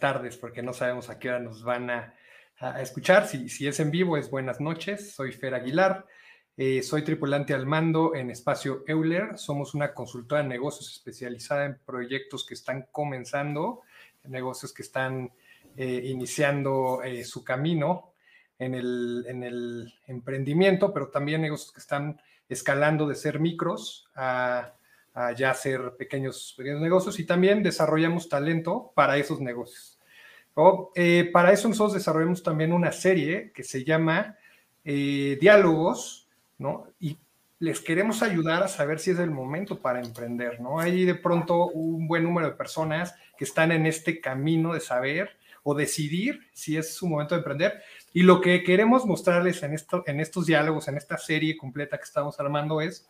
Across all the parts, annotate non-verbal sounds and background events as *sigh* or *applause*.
tardes, porque no sabemos a qué hora nos van a, escuchar. Si, es en vivo, es buenas noches. Soy Fer Aguilar. Eh, soy tripulante al mando en Espacio Euler. Somos una consultora de negocios especializada en proyectos que están comenzando, negocios que están eh, iniciando eh, su camino en el, emprendimiento, pero también negocios que están escalando de ser micros a, ya ser pequeños, pequeños negocios y también desarrollamos talento para esos negocios. para eso nosotros desarrollamos también una serie que se llama Diálogos ¿no? Y les queremos ayudar a saber si es el momento para emprender, ¿no? Hay de pronto un buen número de personas que están en este camino de saber o decidir si es su momento de emprender. Y lo que queremos mostrarles en, esto, en estos diálogos, en esta serie completa que estamos armando es,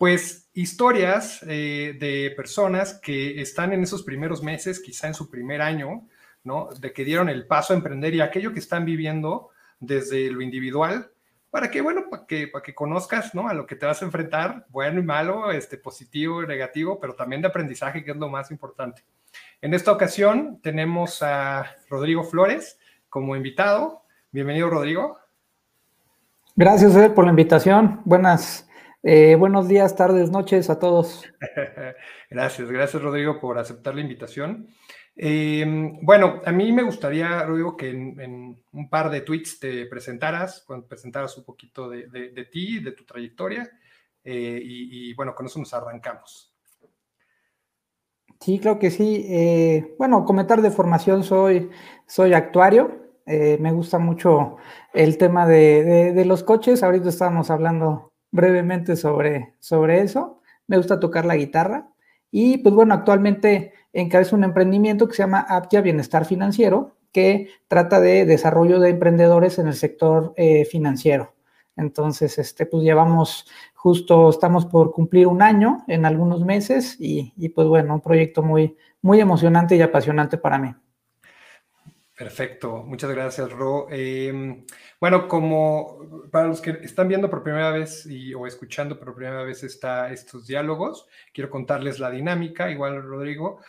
pues, historias eh, de personas que están en esos primeros meses, quizá en su primer año, ¿no? De que dieron el paso a emprender y aquello que están viviendo desde lo individual para que, bueno, para que, para que conozcas, ¿no? A lo que te vas a enfrentar, bueno y malo, este, positivo y negativo, pero también de aprendizaje, que es lo más importante. En esta ocasión tenemos a Rodrigo Flores como invitado. Bienvenido, Rodrigo. Gracias Ed, por la invitación. Buenas, eh, buenos días, tardes, noches a todos. *laughs* gracias, gracias Rodrigo por aceptar la invitación. Em, bueno, a mí me gustaría, Rodrigo, que en, un par de tweets te presentaras, presentaras un poquito de, ti, de tu trayectoria, eh, y, bueno, con eso nos arrancamos. Sí, creo que sí. Eh, bueno, comentar de formación, soy, soy actuario, me gusta mucho el tema de, los coches, ahorita estábamos hablando brevemente sobre, sobre eso, me gusta tocar la guitarra, y pues bueno, actualmente encabeza un emprendimiento que se llama Aptia Bienestar Financiero, que trata de desarrollo de emprendedores en el sector eh, financiero. Entonces, este, pues llevamos justo, estamos por cumplir un año en algunos meses y, y pues bueno, un proyecto muy, muy emocionante y apasionante para mí. Perfecto, muchas gracias, Ro. Em, bueno, como para los que están viendo por primera vez y, o escuchando por primera vez estos diálogos, quiero contarles la dinámica, igual Rodrigo.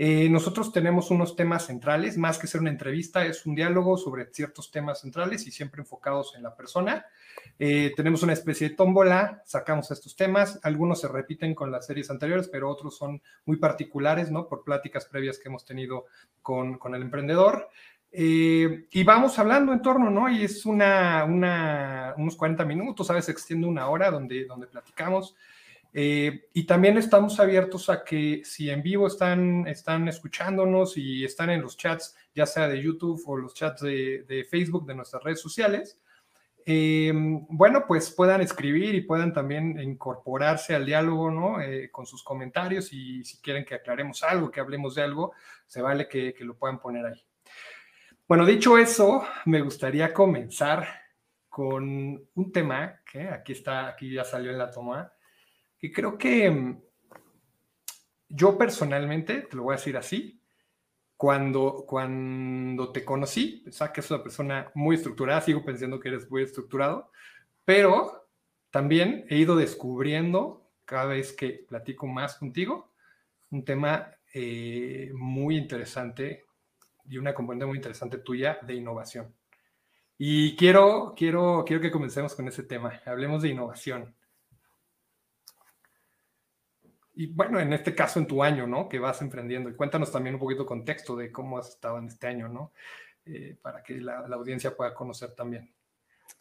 Eh, nosotros tenemos unos temas centrales, más que ser una entrevista, es un diálogo sobre ciertos temas centrales y siempre enfocados en la persona. Eh, tenemos una especie de tómbola, sacamos estos temas, algunos se repiten con las series anteriores, pero otros son muy particulares, ¿no? Por pláticas previas que hemos tenido con, con el emprendedor. Eh, y vamos hablando en torno, ¿no? Y es una, unos 40 minutos, a veces extiende una hora donde, donde platicamos. Eh, y también estamos abiertos a que si en vivo están, están escuchándonos y están en los chats, ya sea de YouTube o los chats de, Facebook, de nuestras redes sociales, eh, bueno, pues puedan escribir y puedan también incorporarse al diálogo, ¿no? con sus comentarios y si quieren que aclaremos algo, que hablemos de algo, se vale que lo puedan poner ahí. Bueno, dicho eso, me gustaría comenzar con un tema que aquí está, aquí ya salió en la toma, que creo que mm, yo personalmente, te lo voy a decir así, cuando, cuando te conocí, pensaba que es una persona muy estructurada, sigo pensando que eres muy estructurado, pero también he ido descubriendo cada vez que platico más contigo un tema eh, muy interesante y una componente muy interesante tuya de innovación. Y quiero, quiero, quiero que comencemos con ese tema. Hablemos de innovación. Y bueno, en este caso en tu año, ¿no? Que vas emprendiendo. Y cuéntanos también un poquito contexto de cómo has estado en este año, ¿no? Eh, para que la, audiencia pueda conocer también.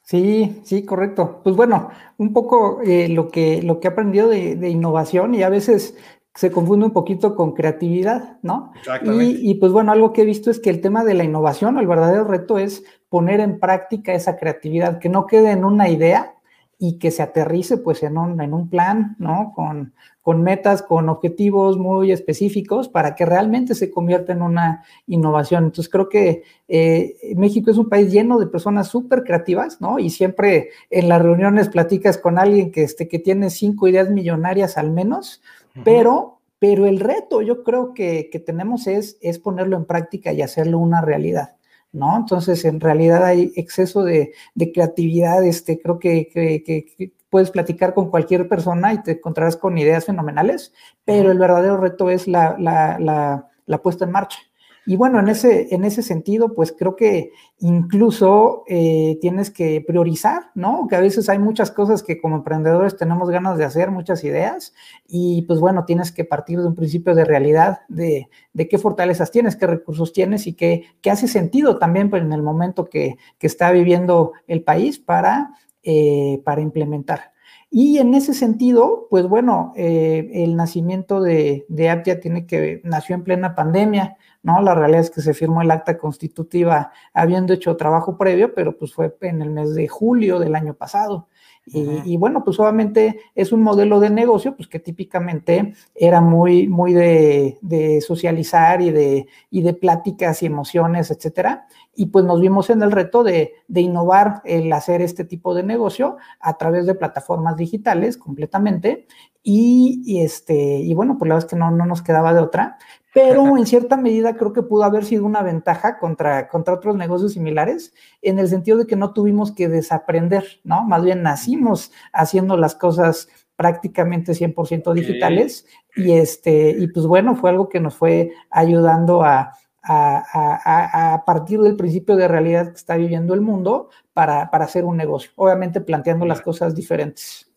Sí, sí, correcto. Pues bueno, un poco eh, lo, que, lo que he aprendido de, de, innovación y a veces se confunde un poquito con creatividad, ¿no? Y, y, pues bueno, algo que he visto es que el tema de la innovación, el verdadero reto es poner en práctica esa creatividad, que no quede en una idea y que se aterrice pues en un, en un plan, ¿no? Con, con metas, con objetivos muy específicos para que realmente se convierta en una innovación. Entonces creo que eh, México es un país lleno de personas súper creativas, ¿no? Y siempre en las reuniones platicas con alguien que, este, que tiene cinco ideas millonarias al menos, pero, pero el reto yo creo que, que, tenemos es, es ponerlo en práctica y hacerlo una realidad. ¿No? Entonces, en realidad hay exceso de, de creatividad, este, creo que, que, que, puedes platicar con cualquier persona y te encontrarás con ideas fenomenales, pero el verdadero reto es la, la, la, la puesta en marcha. Y bueno, en ese, en ese sentido, pues creo que incluso eh, tienes que priorizar, ¿no? Que a veces hay muchas cosas que como emprendedores tenemos ganas de hacer, muchas ideas, y pues bueno, tienes que partir de un principio de realidad de, qué fortalezas tienes, qué recursos tienes y qué, hace sentido también pues, en el momento que, está viviendo el país para, eh, para implementar. Y en ese sentido, pues bueno, eh, el nacimiento de, de Aptia tiene que, nació en plena pandemia, ¿no? La realidad es que se firmó el acta constitutiva habiendo hecho trabajo previo, pero pues fue en el mes de julio del año pasado. Y, bueno, pues obviamente es un modelo de negocio, pues que típicamente era muy, muy de, socializar y de, y de pláticas y emociones, etcétera. Y pues nos vimos en el reto de, innovar el hacer este tipo de negocio a través de plataformas digitales completamente. Y, este, y bueno, pues la verdad es que no, no nos quedaba de otra pero en cierta medida creo que pudo haber sido una ventaja contra, contra otros negocios similares, en el sentido de que no tuvimos que desaprender, ¿no? Más bien nacimos haciendo las cosas prácticamente 100% digitales y este y pues bueno fue algo que nos fue ayudando a, a, partir del principio de realidad que está viviendo el mundo para, hacer un negocio obviamente planteando las cosas diferentes.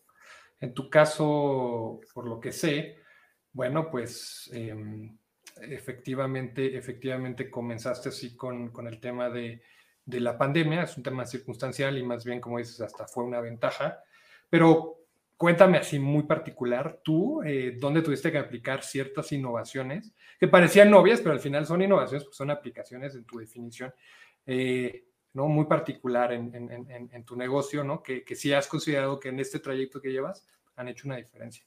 En tu caso por lo que sé bueno pues em, efectivamente, efectivamente comenzaste así con, el tema de, la pandemia, es un tema circunstancial y más bien, como dices, hasta fue una ventaja, pero cuéntame así muy particular, tú, eh, ¿dónde tuviste que aplicar ciertas innovaciones que parecían novias, pero al final son innovaciones, porque son aplicaciones en tu definición, eh, ¿no? Muy particular en, tu negocio, ¿no? Que, que sí has considerado que en este trayecto que llevas han hecho una diferencia.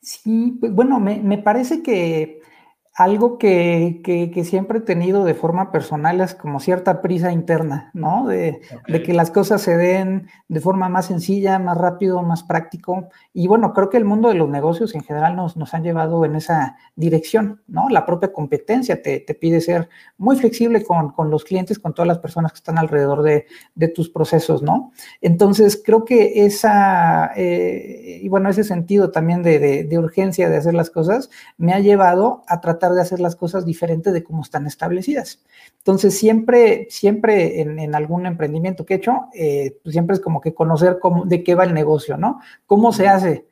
Sí, pues bueno, me parece que algo que, que, siempre he tenido de forma personal es como cierta prisa interna, ¿no? De, de, que las cosas se den de forma más sencilla, más rápido, más práctico. Y bueno, creo que el mundo de los negocios en general nos, nos han llevado en esa dirección, ¿no? La propia competencia te, te pide ser muy flexible con, con, los clientes, con todas las personas que están alrededor de, de tus procesos, ¿no? Entonces, creo que esa, eh, y bueno, ese sentido también de, de urgencia de hacer las cosas me ha llevado a tratar de hacer las cosas diferentes de cómo están establecidas. Entonces, siempre, siempre en, algún emprendimiento que he hecho, eh, pues siempre es como que conocer cómo, de qué va el negocio, ¿no? Cómo se hace,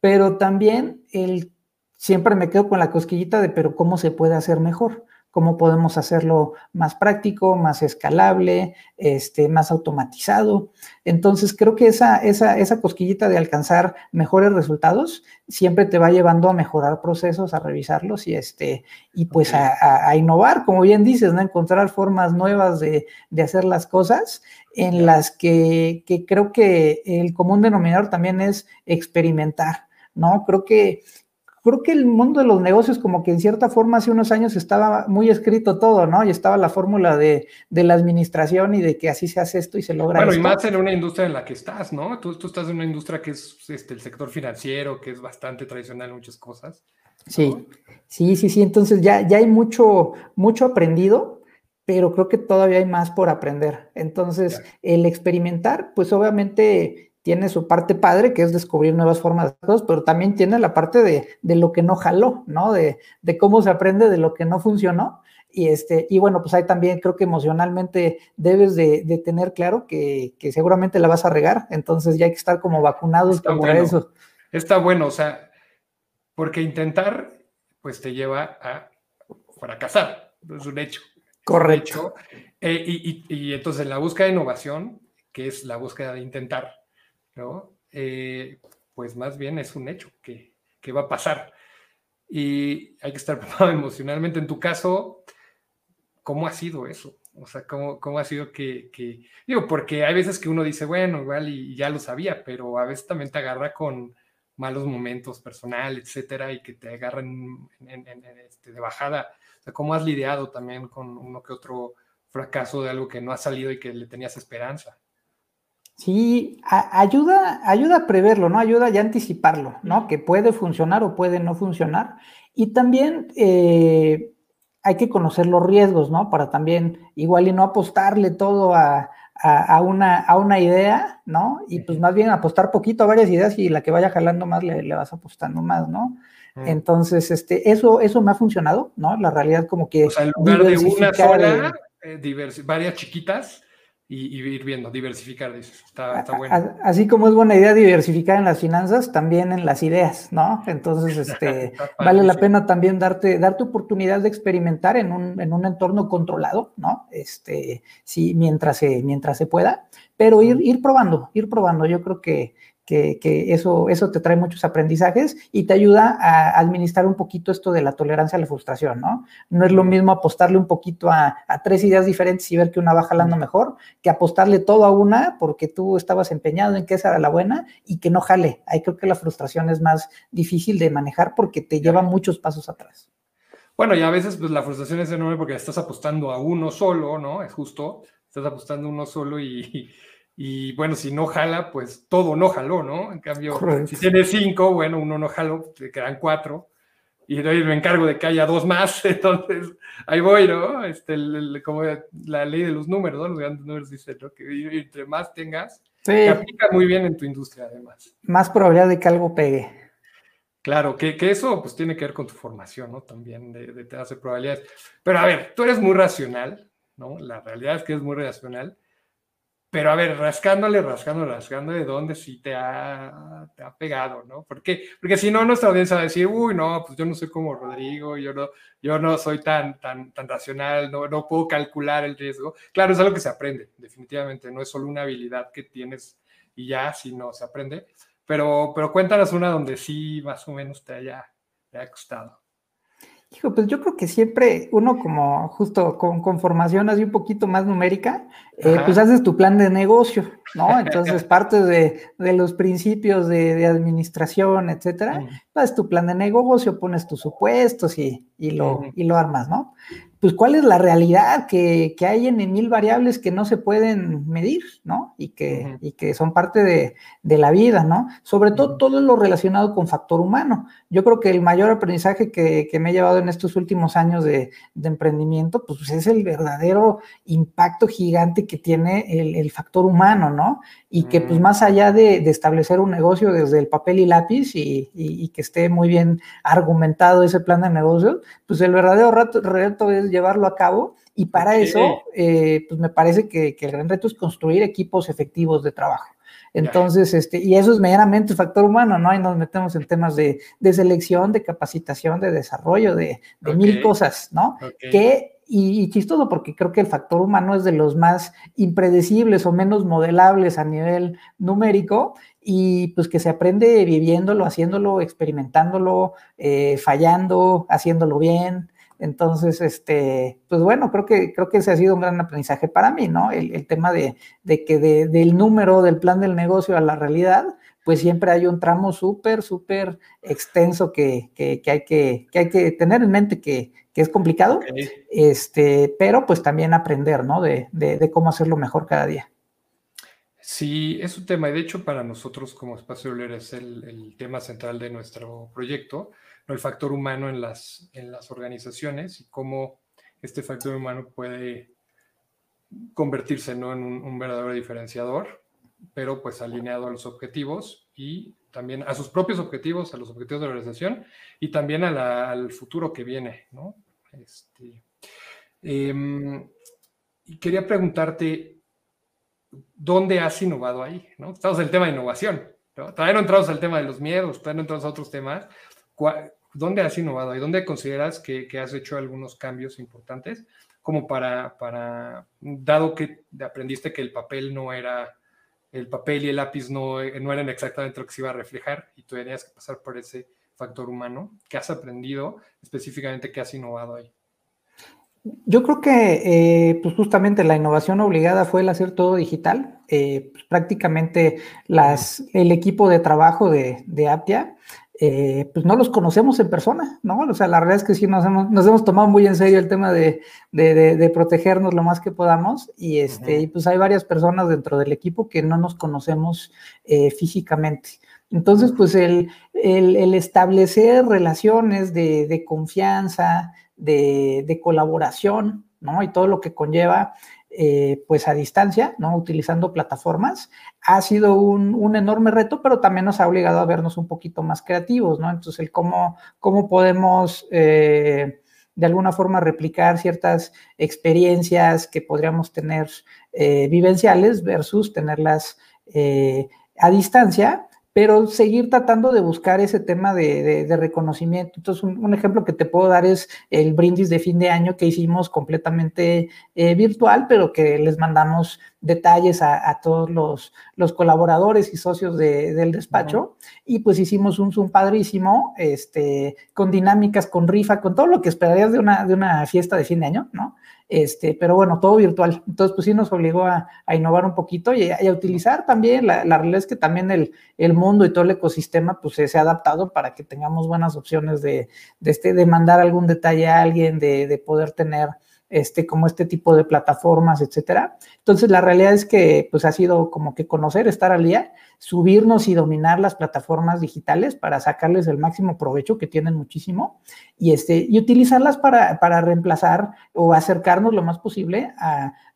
pero también el, siempre me quedo con la cosquillita de, pero ¿cómo se puede hacer mejor? Cómo podemos hacerlo más práctico, más escalable, este, más automatizado. Entonces, creo que esa, esa, esa cosquillita de alcanzar mejores resultados siempre te va llevando a mejorar procesos, a revisarlos y, este, y pues a, innovar, como bien dices, ¿no? encontrar formas nuevas de, de hacer las cosas en las que, que creo que el común denominador también es experimentar. ¿no? Creo que creo que el mundo de los negocios, como que en cierta forma hace unos años estaba muy escrito todo, ¿no? Y estaba la fórmula de, la administración y de que así se hace esto y se logra. Bueno, y más en una industria en la que estás, ¿no? Tú, tú estás en una industria que es este, el sector financiero, que es bastante tradicional en muchas cosas. Sí, sí, sí, sí. Entonces ya, ya hay mucho, mucho aprendido, pero creo que todavía hay más por aprender. Entonces, el experimentar, pues obviamente tiene su parte padre, que es descubrir nuevas formas de cosas, pero también tiene la parte de, lo que no jaló, ¿no? De, cómo se aprende de lo que no funcionó. Y, este, y bueno, pues ahí también creo que emocionalmente debes de, tener claro que, seguramente la vas a regar, entonces ya hay que estar como vacunados Está como eso. Está bueno, o sea, porque intentar, pues te lleva a fracasar, es un hecho. Correcto. Eh, y, y entonces la búsqueda de innovación, que es la búsqueda de intentar, ¿no? Eh, pues más bien es un hecho que, va a pasar. Y hay que estar *laughs* preparado emocionalmente. En tu caso, ¿cómo ha sido eso? O sea, ¿cómo, ha sido que, Digo, porque hay veces que uno dice, bueno, igual y, ya lo sabía, pero a veces también te agarra con malos momentos personales, etcétera, y que te agarran este, de bajada. O sea, ¿cómo has lidiado también con uno que otro fracaso de algo que no ha salido y que le tenías esperanza? Sí, ayuda, ayuda a preverlo, ¿no? Ayuda ya a anticiparlo, ¿no? Que puede funcionar o puede no funcionar. Y también eh, hay que conocer los riesgos, ¿no? Para también igual y no apostarle todo a, una, a una idea, ¿no? Y pues más bien apostar poquito a varias ideas y la que vaya jalando más le, le vas apostando más, ¿no? Entonces, este, eso, eso me ha funcionado, ¿no? La realidad como que... O sea, en lugar de una sola, eh, varias chiquitas, y, ir viendo, diversificar, dices. Está, bueno. Así como es buena idea diversificar en las finanzas, también en las ideas, ¿no? Entonces, *laughs* este, vale la pena también darte, darte oportunidad de experimentar en un, en un entorno controlado, ¿no? Este, sí, mientras se, mientras se pueda, pero ir, ir probando, ir probando. Yo creo que, que, eso, eso te trae muchos aprendizajes y te ayuda a administrar un poquito esto de la tolerancia a la frustración, ¿no? No es lo mismo apostarle un poquito a, tres ideas diferentes y ver que una va jalando mejor, que apostarle todo a una porque tú estabas empeñado en que esa era la buena y que no jale. Ahí creo que la frustración es más difícil de manejar porque te lleva muchos pasos atrás. Bueno, y a veces pues, la frustración es enorme porque estás apostando a uno solo, ¿no? Es justo, estás apostando a uno solo y y bueno, si no jala, pues todo no jaló, ¿no? En cambio, si tiene cinco, bueno, uno no jaló, te quedan cuatro. Y hoy me encargo de que haya dos más, *laughs* entonces ahí voy, ¿no? Este, como la ley de los números, ¿no? Los grandes números dicen, ¿no? Que entre más tengas, te aplica muy bien en tu industria, además. Más probabilidad de que algo pegue. Claro, que, que, eso pues tiene que ver con tu formación, ¿no? También de, de te hace probabilidades. Pero a ver, tú eres muy racional, ¿no? La realidad es que es muy racional. Pero a ver, rascándole, rascándole, rascándole, ¿dónde sí te ha, te ha pegado, ¿no? Porque, porque si no, nuestra audiencia va a decir, uy, no, pues yo no soy como Rodrigo, yo no, yo no soy tan, tan, tan racional, no, no puedo calcular el riesgo. Claro, es algo que se aprende, definitivamente, no es solo una habilidad que tienes y ya, sino se aprende. Pero, pero cuéntanos una donde sí más o menos te haya, te haya costado. Hijo, pues yo creo que siempre uno como justo con, formación así un poquito más numérica, eh, pues haces tu plan de negocio, ¿no? *laughs* Entonces parte de, los principios de, administración, etcétera, haces tu plan de negocio, pones tus supuestos y, lo, y lo armas, ¿no? Pues cuál es la realidad que, hay en, mil variables que no se pueden medir, ¿no? Y que, y que son parte de, la vida, ¿no? Sobre todo todo lo relacionado con factor humano. Yo creo que el mayor aprendizaje que, me he llevado en estos últimos años de, emprendimiento, pues es el verdadero impacto gigante que tiene el, factor humano, ¿no? Y que pues más allá de, establecer un negocio desde el papel y lápiz y, que esté muy bien argumentado ese plan de negocio, pues el verdadero reto es llevarlo a cabo y para eso, eh, pues me parece que, el gran reto es construir equipos efectivos de trabajo. Entonces, este, y eso es meramente factor humano, ¿no? Y nos metemos en temas de, selección, de capacitación, de desarrollo, de, mil cosas, ¿no? Que, y, y, chistoso, porque creo que el factor humano es de los más impredecibles o menos modelables a nivel numérico, y pues que se aprende viviéndolo, haciéndolo, experimentándolo, eh, fallando, haciéndolo bien. Entonces, este, pues bueno, creo que, creo que ese ha sido un gran aprendizaje para mí, ¿no? El, tema de, que del número del plan del negocio a la realidad, pues siempre hay un tramo súper, súper extenso que, hay que, hay que tener en mente que, es complicado, este, pero pues también aprender, ¿no? De, cómo hacerlo mejor cada día. Sí, es un tema, y de hecho para nosotros como Espacio Euler es el, el tema central de nuestro proyecto el factor humano en las, en las organizaciones y cómo este factor humano puede convertirse ¿no? en un, verdadero diferenciador, pero pues alineado a los objetivos y también a sus propios objetivos, a los objetivos de la organización y también al futuro que viene. ¿no? Este, em, quería preguntarte, ¿dónde has innovado ahí? ¿no? Estamos en el tema de innovación. ¿no? Todavía no entramos al tema de los miedos, todavía no entramos a otros temas. ¿Dónde has innovado y dónde consideras que, has hecho algunos cambios importantes como para, para, dado que aprendiste que el papel no era, el papel y el lápiz no, no eran exactamente lo que se iba a reflejar y tú tenías que pasar por ese factor humano, ¿qué has aprendido específicamente, qué has innovado ahí? Yo creo que eh, pues justamente la innovación obligada fue el hacer todo digital. Eh, pues prácticamente las, el equipo de trabajo de, de Aptia eh, pues no los conocemos en persona, ¿no? O sea, la verdad es que sí nos hemos, nos hemos tomado muy en serio el tema de, protegernos lo más que podamos y, este, pues hay varias personas dentro del equipo que no nos conocemos eh, físicamente. Entonces, pues el, establecer relaciones de, confianza, de, colaboración, ¿no? Y todo lo que conlleva, eh, pues a distancia, ¿no? Utilizando plataformas, ha sido un, enorme reto, pero también nos ha obligado a vernos un poquito más creativos, ¿no? Entonces, el cómo, cómo podemos eh, de alguna forma replicar ciertas experiencias que podríamos tener eh, vivenciales versus tenerlas a distancia pero seguir tratando de buscar ese tema de, reconocimiento. Entonces, un, ejemplo que te puedo dar es el brindis de fin de año que hicimos completamente eh, virtual, pero que les mandamos detalles a, todos los, los, colaboradores y socios del despacho. Y pues hicimos un Zoom padrísimo, este, con dinámicas, con rifa, con todo lo que esperarías de una, de una fiesta de fin de año, ¿no? Este, pero bueno, todo virtual. Entonces, pues sí nos obligó a, innovar un poquito y a, utilizar también, la, realidad es que también el, el, mundo y todo el ecosistema, pues se, ha adaptado para que tengamos buenas opciones de, de, este, de mandar algún detalle a alguien, de, de poder tener este, como este tipo de plataformas, etcétera. Entonces, la realidad es que, pues, ha sido como que conocer, estar al día, subirnos y dominar las plataformas digitales para sacarles el máximo provecho, que tienen muchísimo, y, este, y utilizarlas para, para reemplazar o acercarnos lo más posible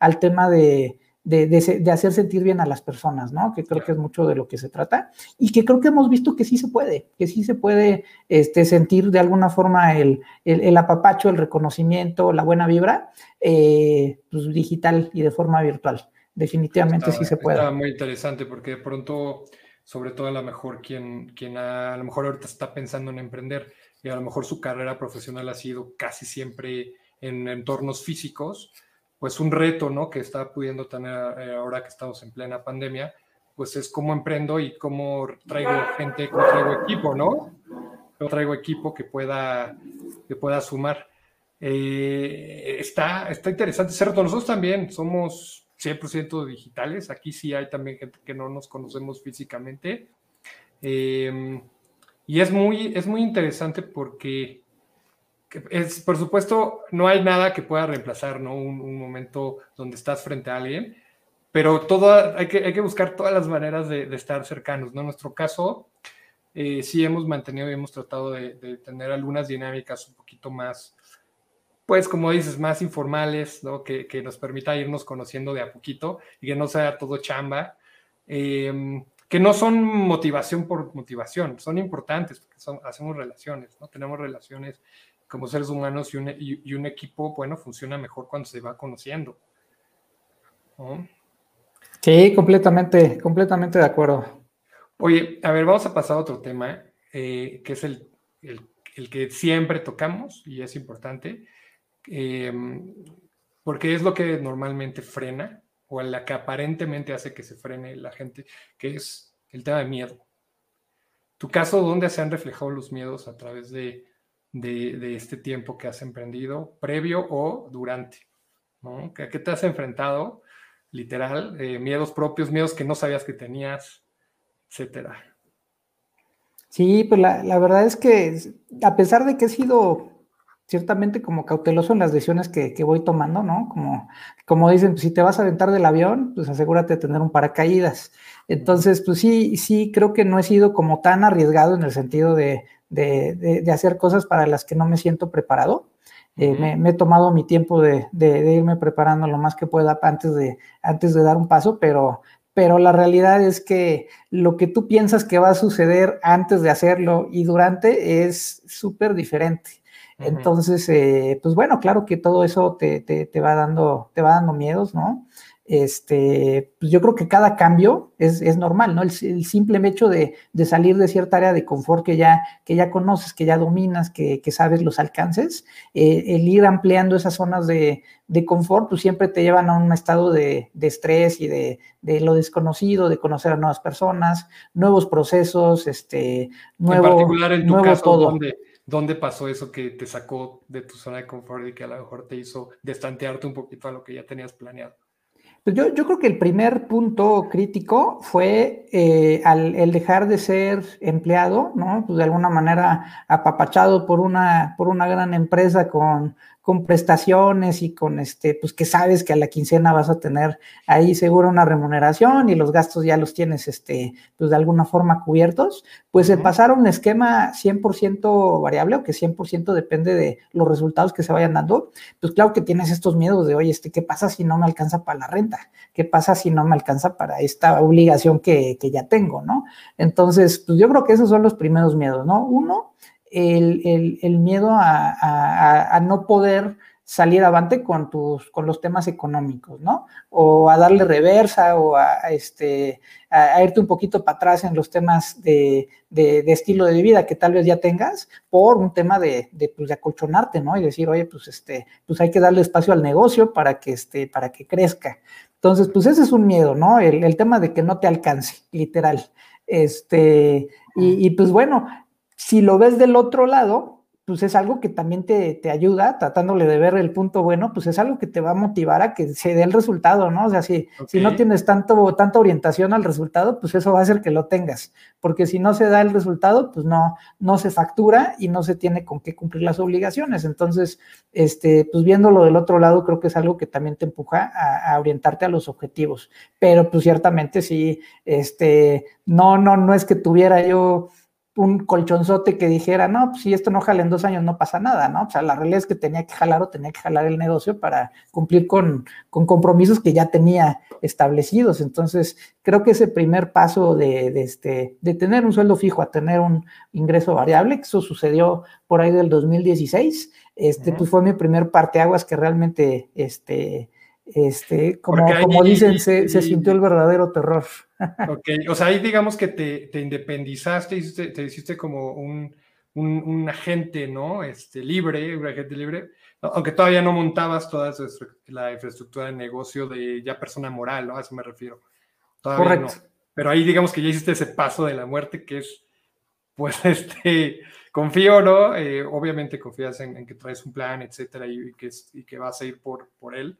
al tema de, de, hacer sentir bien a las personas, ¿no? Que creo que es mucho de lo que se trata y que creo que hemos visto que sí se puede, que sí se puede este, sentir de alguna forma el, el, apapacho, el reconocimiento, la buena vibra, eh, pues digital y de forma virtual. Definitivamente sí se puede. Está muy interesante porque de pronto, sobre todo a lo mejor quien, quien a, lo mejor ahorita está pensando en emprender y a lo mejor su carrera profesional ha sido casi siempre en entornos físicos, pues un reto, ¿no? Que está pudiendo tener eh, ahora que estamos en plena pandemia, pues es cómo emprendo y cómo traigo gente, cómo traigo equipo, ¿no? Cómo traigo equipo que pueda, que pueda sumar. Eh, está, está interesante, cierto, nosotros también somos 100% digitales, aquí sí hay también gente que no nos conocemos físicamente. Em, y es muy, es muy interesante porque es, por supuesto, no hay nada que pueda reemplazar ¿no? un, momento donde estás frente a alguien, pero todo, hay, que, hay que buscar todas las maneras de, estar cercanos. ¿no? En nuestro caso, eh, sí hemos mantenido y hemos tratado de, tener algunas dinámicas un poquito más, pues como dices, más informales, ¿no? que, que nos permita irnos conociendo de a poquito y que no sea todo chamba. Em, que no son motivación por motivación, son importantes porque son, hacemos relaciones, ¿no? Tenemos relaciones como seres humanos y un, y, un, equipo, bueno, funciona mejor cuando se va conociendo. Sí, completamente, completamente de acuerdo. Oye, a ver, vamos a pasar a otro tema, eh, que es el, el, que siempre tocamos y es importante, em, porque es lo que normalmente frena o la que aparentemente hace que se frene la gente, que es el tema de miedo. Tu caso, ¿dónde se han reflejado los miedos a través de, de, este tiempo que has emprendido, previo o durante? ¿no? ¿A qué te has enfrentado? Literal, eh, miedos propios, miedos que no sabías que tenías, etcétera. Sí, pues la, verdad es que a pesar de que he sido ciertamente como cauteloso en las decisiones que, voy tomando, ¿no? Como, como dicen, pues, si te vas a aventar del avión, pues asegúrate de tener un paracaídas. Entonces, pues sí, sí, creo que no he sido como tan arriesgado en el sentido de, de, hacer cosas para las que no me siento preparado. Eh, me, he tomado mi tiempo de, irme preparando lo más que pueda antes de, antes de dar un paso, pero, pero la realidad es que lo que tú piensas que va a suceder antes de hacerlo y durante es súper diferente. Entonces, eh, pues bueno, claro que todo eso te, te, va dando, te va dando miedos, ¿no? Este, pues yo creo que cada cambio es, normal, ¿no? El, simple hecho de, salir de cierta área de confort que ya, que ya conoces, que ya dominas, que, sabes los alcances, eh, el ir ampliando esas zonas de, confort, pues siempre te llevan a un estado de, estrés y de, lo desconocido, de conocer a nuevas personas, nuevos procesos, este, nuevo, en particular en tu caso, todo. ¿Dónde pasó eso que te sacó de tu zona de confort y que a lo mejor te hizo destantearte un poquito a lo que ya tenías planeado? Pues yo, creo que el primer punto crítico fue eh, al, el dejar de ser empleado, ¿no? Pues de alguna manera apapachado por una, por una gran empresa con, con prestaciones y con este, pues que sabes que a la quincena vas a tener ahí seguro una remuneración y los gastos ya los tienes, este, pues de alguna forma cubiertos, pues se pasar a un esquema 100% variable o que 100% depende de los resultados que se vayan dando, pues claro que tienes estos miedos de, oye, este, ¿qué pasa si no me alcanza para la renta? ¿Qué pasa si no me alcanza para esta obligación que, que ya tengo, no? Entonces, pues yo creo que esos son los primeros miedos, ¿no? Uno, el, miedo a, no poder salir avante con tus, con los temas económicos, ¿no? O a darle reversa o a, este, a, irte un poquito para atrás en los temas de, estilo de vida que tal vez ya tengas por un tema de, pues, de, acolchonarte, ¿no? Y decir, oye, pues, este, pues hay que darle espacio al negocio para que, este, para que crezca. Entonces, pues ese es un miedo, ¿no? El, tema de que no te alcance, literal. Este, y pues bueno, si lo ves del otro lado, pues es algo que también te, ayuda, tratándole de ver el punto bueno, pues es algo que te va a motivar a que se dé el resultado, ¿no? O sea, si, si no tienes tanto, tanta orientación al resultado, pues eso va a hacer que lo tengas, porque si no se da el resultado, pues no, no se factura y no se tiene con qué cumplir las obligaciones. Entonces, este, pues viéndolo del otro lado, creo que es algo que también te empuja a, a orientarte a los objetivos. Pero pues ciertamente sí, este, no, no, no es que tuviera yo un colchonzote que dijera, no, pues si esto no jala en dos años no pasa nada, ¿no? O sea, la realidad es que tenía que jalar o tenía que jalar el negocio para cumplir con, compromisos que ya tenía establecidos. Entonces, creo que ese primer paso de, este, de tener un sueldo fijo a tener un ingreso variable, que eso sucedió por ahí del 2016, este, pues fue mi primer parteaguas que realmente, este, este, como, como dicen, se, sintió el verdadero terror. *laughs* Ok, o sea, ahí digamos que te, te independizaste, y te hiciste como un, un, agente, ¿no? Este, libre, un agente libre, aunque todavía no montabas toda la infraestructura de negocio de ya persona moral, ¿no? A eso me refiero. Todavía Correcto. no. Pero ahí digamos que ya hiciste ese paso de la muerte que es, pues, *laughs* este, confío, ¿no? Eh, obviamente confías en, que traes un plan, etcétera, y, que, y que vas a ir por, por él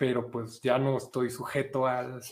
pero pues ya no estoy sujeto al,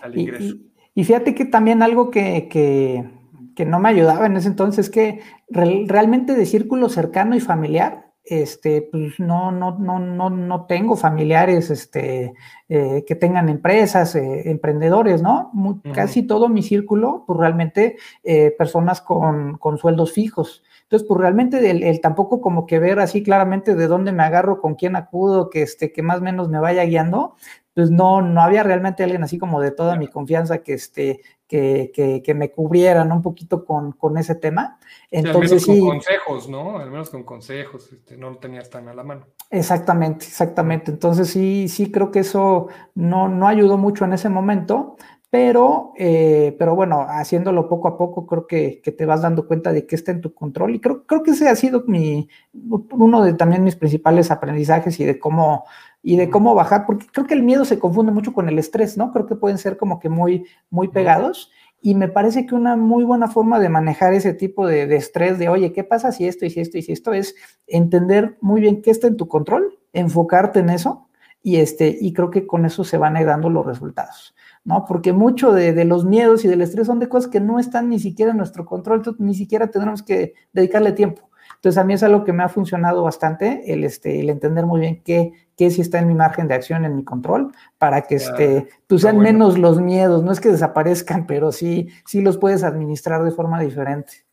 al ingreso. Y, fíjate que también algo que, que, no me ayudaba en ese entonces es que realmente de círculo cercano y familiar, este, pues no, no, no, no, no tengo familiares este, eh, que tengan empresas, eh, emprendedores, ¿no? Casi todo mi círculo, pues realmente eh, personas con, con sueldos fijos. Entonces, pues realmente el, tampoco como que ver así claramente de dónde me agarro, con quién acudo, que, este, que más o menos me vaya guiando, pues no, no había realmente alguien así como de toda mi confianza que, este, que, que, me cubrieran un poquito con, con ese tema. Entonces, sí, al menos con consejos, ¿no? Al menos con consejos, este, no lo tenías tan a la mano. Exactamente, exactamente. Entonces sí, sí creo que eso no, no ayudó mucho en ese momento, pero, eh, pero bueno, haciéndolo poco a poco, creo que, te vas dando cuenta de que está en tu control. Y creo, creo que ese ha sido mi, uno de también mis principales aprendizajes y de cómo, y de cómo bajar, porque creo que el miedo se confunde mucho con el estrés, ¿no? Creo que pueden ser como que muy, muy pegados. Y me parece que una muy buena forma de manejar ese tipo de, de estrés, de oye, ¿qué pasa si esto y si esto y si esto? Es entender muy bien qué está en tu control, enfocarte en eso y, este, y creo que con eso se van a ir dando los resultados. ¿no? Porque mucho de, los miedos y del estrés son de cosas que no están ni siquiera en nuestro control, entonces ni siquiera tendremos que dedicarle tiempo. Entonces a mí es algo que me ha funcionado bastante, el, este, el entender muy bien qué, qué sí está en mi margen de acción, en mi control, para que este, pues sean menos los miedos, no es que desaparezcan, *laughs* pero sí, sí los puedes administrar de forma diferente.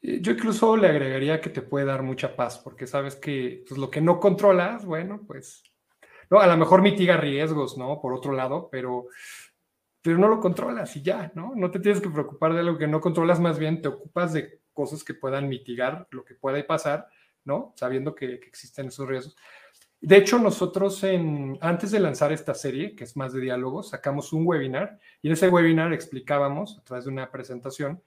Eh, yo incluso le agregaría que te puede dar mucha paz, porque sabes que pues, lo que no controlas, bueno, pues no, a lo mejor mitiga riesgos, ¿no? Por otro lado, pero, pero no lo controlas y ya, ¿no? No te tienes que preocupar de algo que no controlas, más bien te ocupas de cosas que puedan mitigar lo que pueda pasar, ¿no? Sabiendo que, existen esos riesgos. De hecho, nosotros en, antes de lanzar esta serie, que es más de diálogos, sacamos un webinar y en ese webinar explicábamos, a través de una presentación,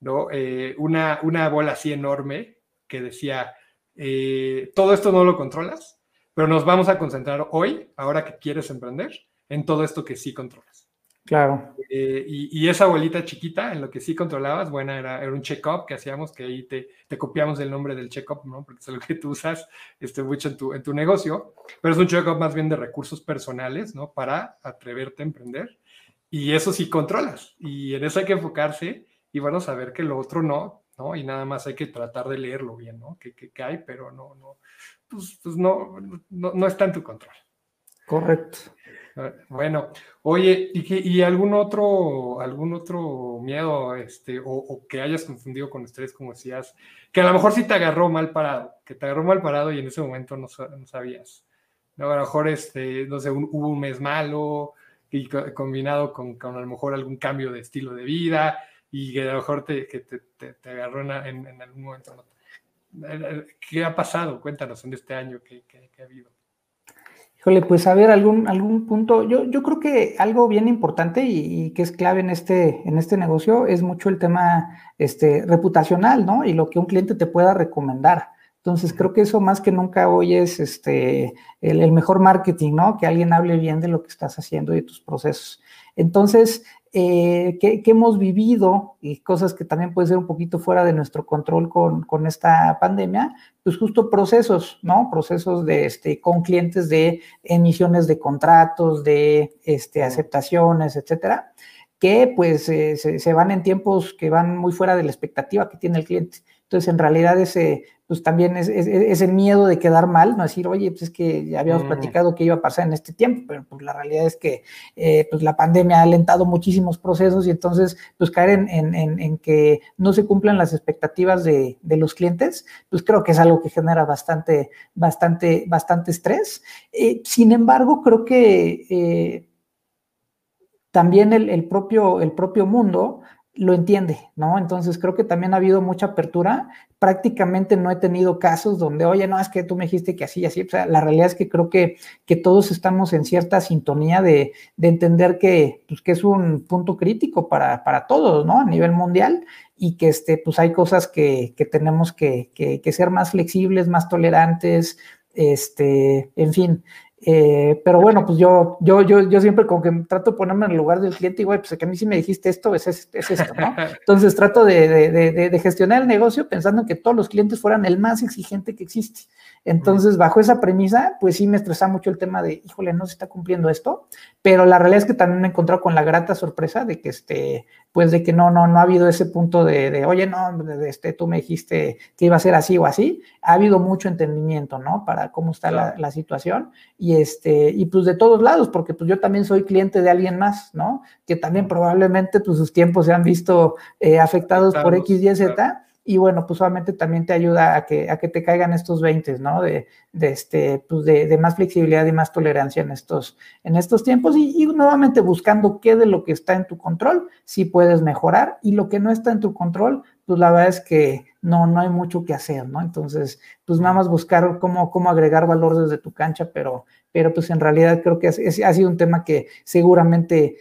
¿no? Eh, una, una bola así enorme que decía, eh, todo esto no lo controlas, pero nos vamos a concentrar hoy, ahora que quieres emprender, en todo esto que sí controlas. Claro. Eh, y, esa abuelita chiquita, en lo que sí controlabas, bueno, era, era un check-up que hacíamos, que ahí te, te copiamos el nombre del check-up, ¿no? Porque es lo que tú usas este, mucho en tu, en tu negocio, pero es un check-up más bien de recursos personales, ¿no? Para atreverte a emprender. Y eso sí controlas. Y en eso hay que enfocarse y, bueno, saber que lo otro no, ¿no? Y nada más hay que tratar de leerlo bien, ¿no? Que, que, hay, pero no, no, pues, pues no, no, no, está en tu control. Correcto. Bueno, oye, ¿y, y algún otro, algún otro miedo, este, o, que hayas confundido con estrés, como decías, que a lo mejor sí te agarró mal parado, que te agarró mal parado y en ese momento no, sabías. A lo mejor, este, no sé, hubo un mes malo y combinado con, con, a lo mejor algún cambio de estilo de vida y que a lo mejor te, que te, te, agarró en, en, algún momento. ¿Qué ha pasado? Cuéntanos en este año que, que, ha habido. Híjole, pues a ver, algún, algún punto. Yo, yo creo que algo bien importante y, y, que es clave en este, en este negocio es mucho el tema este, reputacional, ¿no? Y lo que un cliente te pueda recomendar. Entonces, creo que eso más que nunca hoy es este, el, mejor marketing, ¿no? Que alguien hable bien de lo que estás haciendo y de tus procesos. Entonces, eh, ¿qué, hemos vivido y cosas que también puede ser un poquito fuera de nuestro control con, con, esta pandemia, pues justo procesos, ¿no? Procesos de, este, con clientes de emisiones de contratos, de este, aceptaciones, etcétera, que pues eh, se, se, van en tiempos que van muy fuera de la expectativa que tiene el cliente. Entonces, en realidad ese pues también es, el miedo de quedar mal, no decir, oye, pues es que ya habíamos mm. platicado que iba a pasar en este tiempo, pero pues la realidad es que eh, pues la pandemia ha alentado muchísimos procesos y entonces pues caer en, que no se cumplan las expectativas de, los clientes, pues creo que es algo que genera bastante, bastante, bastante estrés. Eh, sin embargo, creo que eh, también el, propio, el propio mundo lo entiende, ¿no? Entonces creo que también ha habido mucha apertura. Prácticamente no he tenido casos donde, oye, no, es que tú me dijiste que así, así. O sea, la realidad es que creo que, que todos estamos en cierta sintonía de, de entender que, pues, que es un punto crítico para, para, todos, ¿no? A nivel mundial y que, este, pues, hay cosas que, que tenemos que, que, que ser más flexibles, más tolerantes, este, en fin, eh, pero bueno, pues yo, yo, yo, yo siempre como que trato de ponerme en el lugar del cliente y, güey, pues que a mí sí me dijiste esto, es, es, esto, ¿no? *laughs* Entonces trato de, de, de, gestionar el negocio pensando en que todos los clientes fueran el más exigente que existe. Entonces, bajo esa premisa, pues sí me estresa mucho el tema de, híjole, no se está cumpliendo esto, pero la realidad es que también me he encontrado con la grata sorpresa de que, este, pues de que no, no, no ha habido ese punto de, de oye, no, de este, tú me dijiste que iba a ser así o así. Ha habido mucho entendimiento, ¿no? Para cómo está la, la, situación y este, y pues de todos lados, porque pues yo también soy cliente de alguien más, ¿no? Que también probablemente pues sus tiempos se han visto eh, afectados por X, Y, Z y bueno, pues solamente también te ayuda a que, a que te caigan estos 20, ¿no? De, de este, pues de, más flexibilidad y más tolerancia en estos, en estos tiempos y, nuevamente buscando qué de lo que está en tu control sí puedes mejorar y lo que no está en tu control, pues la verdad es que no, no hay mucho que hacer, ¿no? Entonces, pues nada más buscar cómo, cómo agregar valor desde tu cancha, pero, pero pues en realidad creo que ha sido un tema que seguramente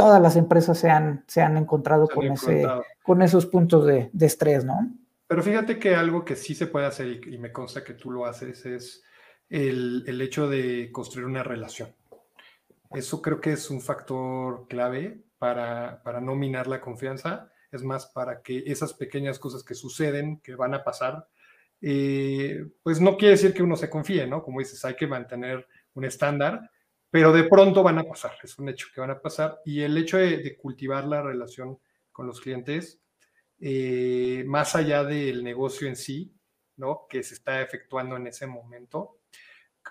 todas las empresas se han, se han encontrado con, ese, con esos puntos de, de, estrés, ¿no? Pero fíjate que algo que sí se puede hacer y, me consta que tú lo haces es el, el, hecho de construir una relación. Eso creo que es un factor clave para, para no minar la confianza. Es más, para que esas pequeñas cosas que suceden, que van a pasar, eh, pues no quiere decir que uno se confíe, ¿no? Como dices, hay que mantener un estándar, pero de pronto van a pasar, es un hecho que van a pasar. Y el hecho de, cultivar la relación con los clientes, eh, más allá del negocio en sí, ¿no? Que se está efectuando en ese momento,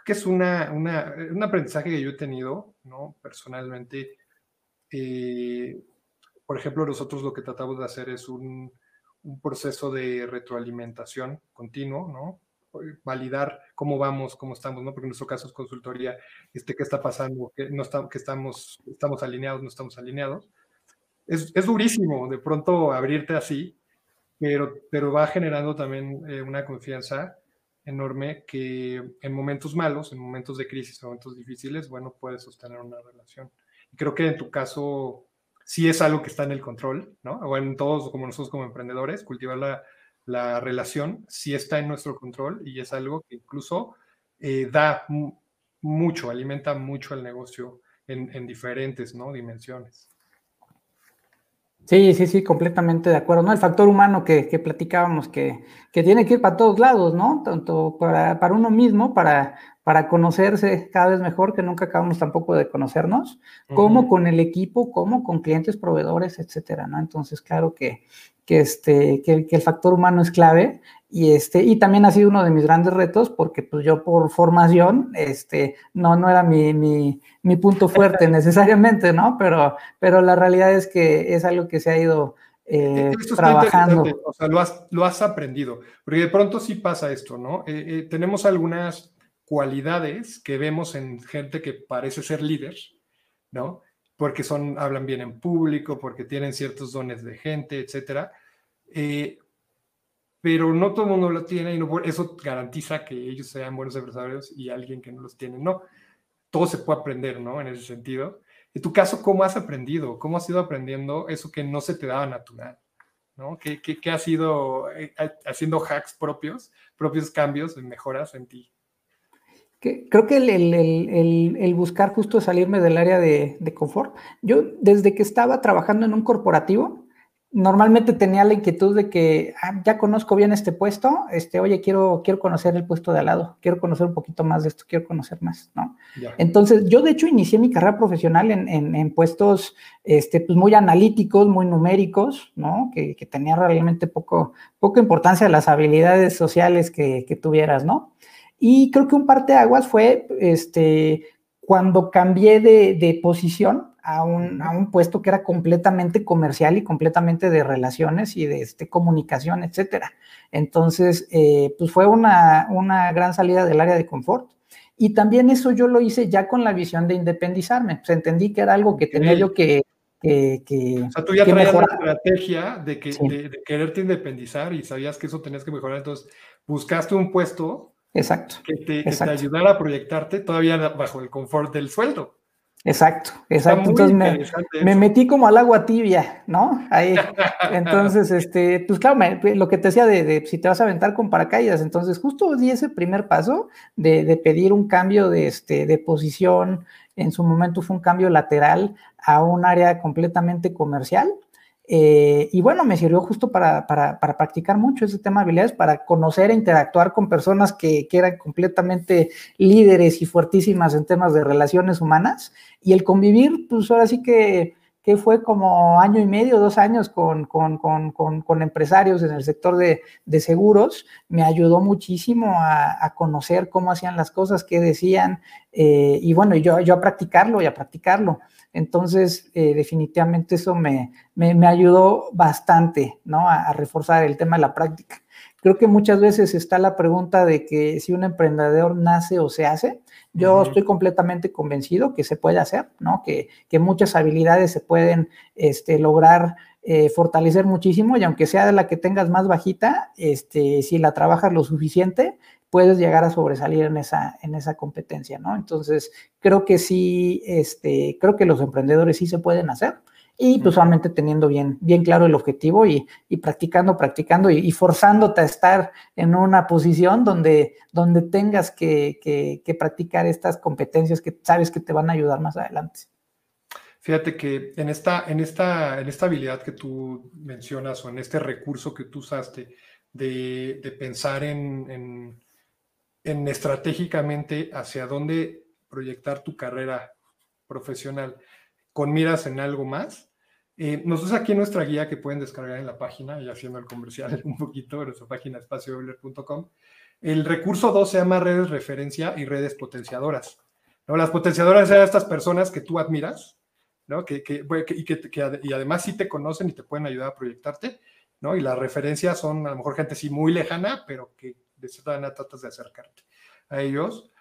que es una, un aprendizaje que yo he tenido, ¿no? Personalmente, eh, por ejemplo, nosotros lo que tratamos de hacer es un, un proceso de retroalimentación continuo, ¿no? Validar cómo vamos, cómo estamos, ¿no? Porque en nuestro caso es consultoría, este, qué está pasando, que, no está, que estamos, estamos alineados, no estamos alineados. Es, es durísimo de pronto abrirte así, pero, pero va generando también eh, una confianza enorme que en momentos malos, en momentos de crisis, en momentos difíciles, bueno, puedes sostener una relación. Y creo que en tu caso sí es algo que está en el control, ¿no? O en todos, como nosotros como emprendedores, cultivar la, la relación sí está en nuestro control y es algo que incluso eh, da mucho, alimenta mucho el negocio en, diferentes ¿no? dimensiones. Sí, sí, sí, completamente de acuerdo, ¿no? El factor humano que, platicábamos, que, que, tiene que ir para todos lados, ¿no? Tanto para, para uno mismo, para, para conocerse cada vez mejor, que nunca acabamos tampoco de conocernos, como con el equipo, como con clientes, proveedores, etcétera, ¿no? Entonces, claro que, que, este, que, el factor humano es clave y, este, y también ha sido uno de mis grandes retos porque pues yo por formación, este, no, no era mi, mi, mi punto fuerte *laughs* necesariamente, ¿no? Pero, pero la realidad es que es algo que se ha ido eh, trabajando. O sea, lo has, lo has, aprendido, porque de pronto sí pasa esto, ¿no? Eh, eh, tenemos algunas cualidades que vemos en gente que parece ser líder, ¿no? Porque son, hablan bien en público, porque tienen ciertos dones de gente, etcétera. pero no todo el mundo lo tiene y no, eso garantiza que ellos sean buenos empresarios y alguien que no los tiene, no. Todo se puede aprender, ¿no? En ese sentido. En tu caso, ¿cómo has aprendido? ¿Cómo has ido aprendiendo eso que no se te daba natural? ¿no? ¿Qué, qué, has ido eh, haciendo hacks propios, propios cambios, mejoras en ti? Creo que el, buscar justo salirme del área de, de confort. Yo desde que estaba trabajando en un corporativo, normalmente tenía la inquietud de que ah, ya conozco bien este puesto, este, oye, quiero, quiero conocer el puesto de al lado, quiero conocer un poquito más de esto, quiero conocer más, ¿no? Entonces, yo de hecho inicié mi carrera profesional en, en, puestos este, pues muy analíticos, muy numéricos, ¿no? Que, que, tenía realmente poco, poca importancia las habilidades sociales que, que tuvieras, ¿no? Y creo que un parte de aguas fue este, cuando cambié de, de posición, a un, puesto que era completamente comercial y completamente de relaciones y de este, comunicación, etcétera. Entonces, eh, pues fue una, gran salida del área de confort. Y también eso yo lo hice ya con la visión de independizarme. Pues entendí que era algo que tenía yo que, que, o sea, tú ya traías la estrategia de, que, de, quererte independizar y sabías que eso tenías que mejorar. Entonces, buscaste un puesto exacto, que te, que te ayudara a proyectarte todavía bajo el confort del sueldo. Exacto, exacto. Entonces me, metí como al agua tibia, ¿no? Ahí. *laughs* Entonces, este, pues claro, lo que te decía de, si te vas a aventar con paracaídas, entonces justo di ese primer paso de, pedir un cambio de, este, de posición. En su momento fue un cambio lateral a un área completamente comercial eh, y bueno, me sirvió justo para, practicar mucho ese tema de habilidades, para conocer e interactuar con personas que, eran completamente líderes y fuertísimas en temas de relaciones humanas. Y el convivir, pues ahora sí que, fue como año y medio, dos años con, con, empresarios en el sector de, seguros, me ayudó muchísimo a, conocer cómo hacían las cosas, qué decían, eh, y bueno, yo, yo a practicarlo y a practicarlo. Entonces, eh, definitivamente eso me, me, ayudó bastante, ¿no? A, reforzar el tema de la práctica. Creo que muchas veces está la pregunta de que si un emprendedor nace o se hace. Yo estoy completamente convencido que se puede hacer, ¿no? Que, que muchas habilidades se pueden este, lograr eh, fortalecer muchísimo y aunque sea de la que tengas más bajita, este, si la trabajas lo suficiente, puedes llegar a sobresalir en esa, en esa competencia, ¿no? Entonces, creo que sí, este, creo que los emprendedores sí se pueden hacer y pues solamente teniendo bien, bien claro el objetivo y, practicando, practicando y, forzándote a estar en una posición donde, donde tengas que, que, practicar estas competencias que sabes que te van a ayudar más adelante. Fíjate que en esta, en esta, en esta habilidad que tú mencionas o en este recurso que tú usaste de, de pensar en en estratégicamente hacia dónde proyectar tu carrera profesional con miras en algo más. Eh, nosotros aquí en nuestra guía que pueden descargar en la página y haciendo el comercial *laughs* un poquito, en nuestra página espaciobler.com, el recurso 2 se llama redes referencia y redes potenciadoras. ¿no? Las potenciadoras son estas personas que tú admiras, ¿no? Que, que, y, que, y además sí te conocen y te pueden ayudar a proyectarte, ¿no? Y las referencias son a lo mejor gente sí muy lejana, pero que de cierta manera tratas de acercarte a ellos.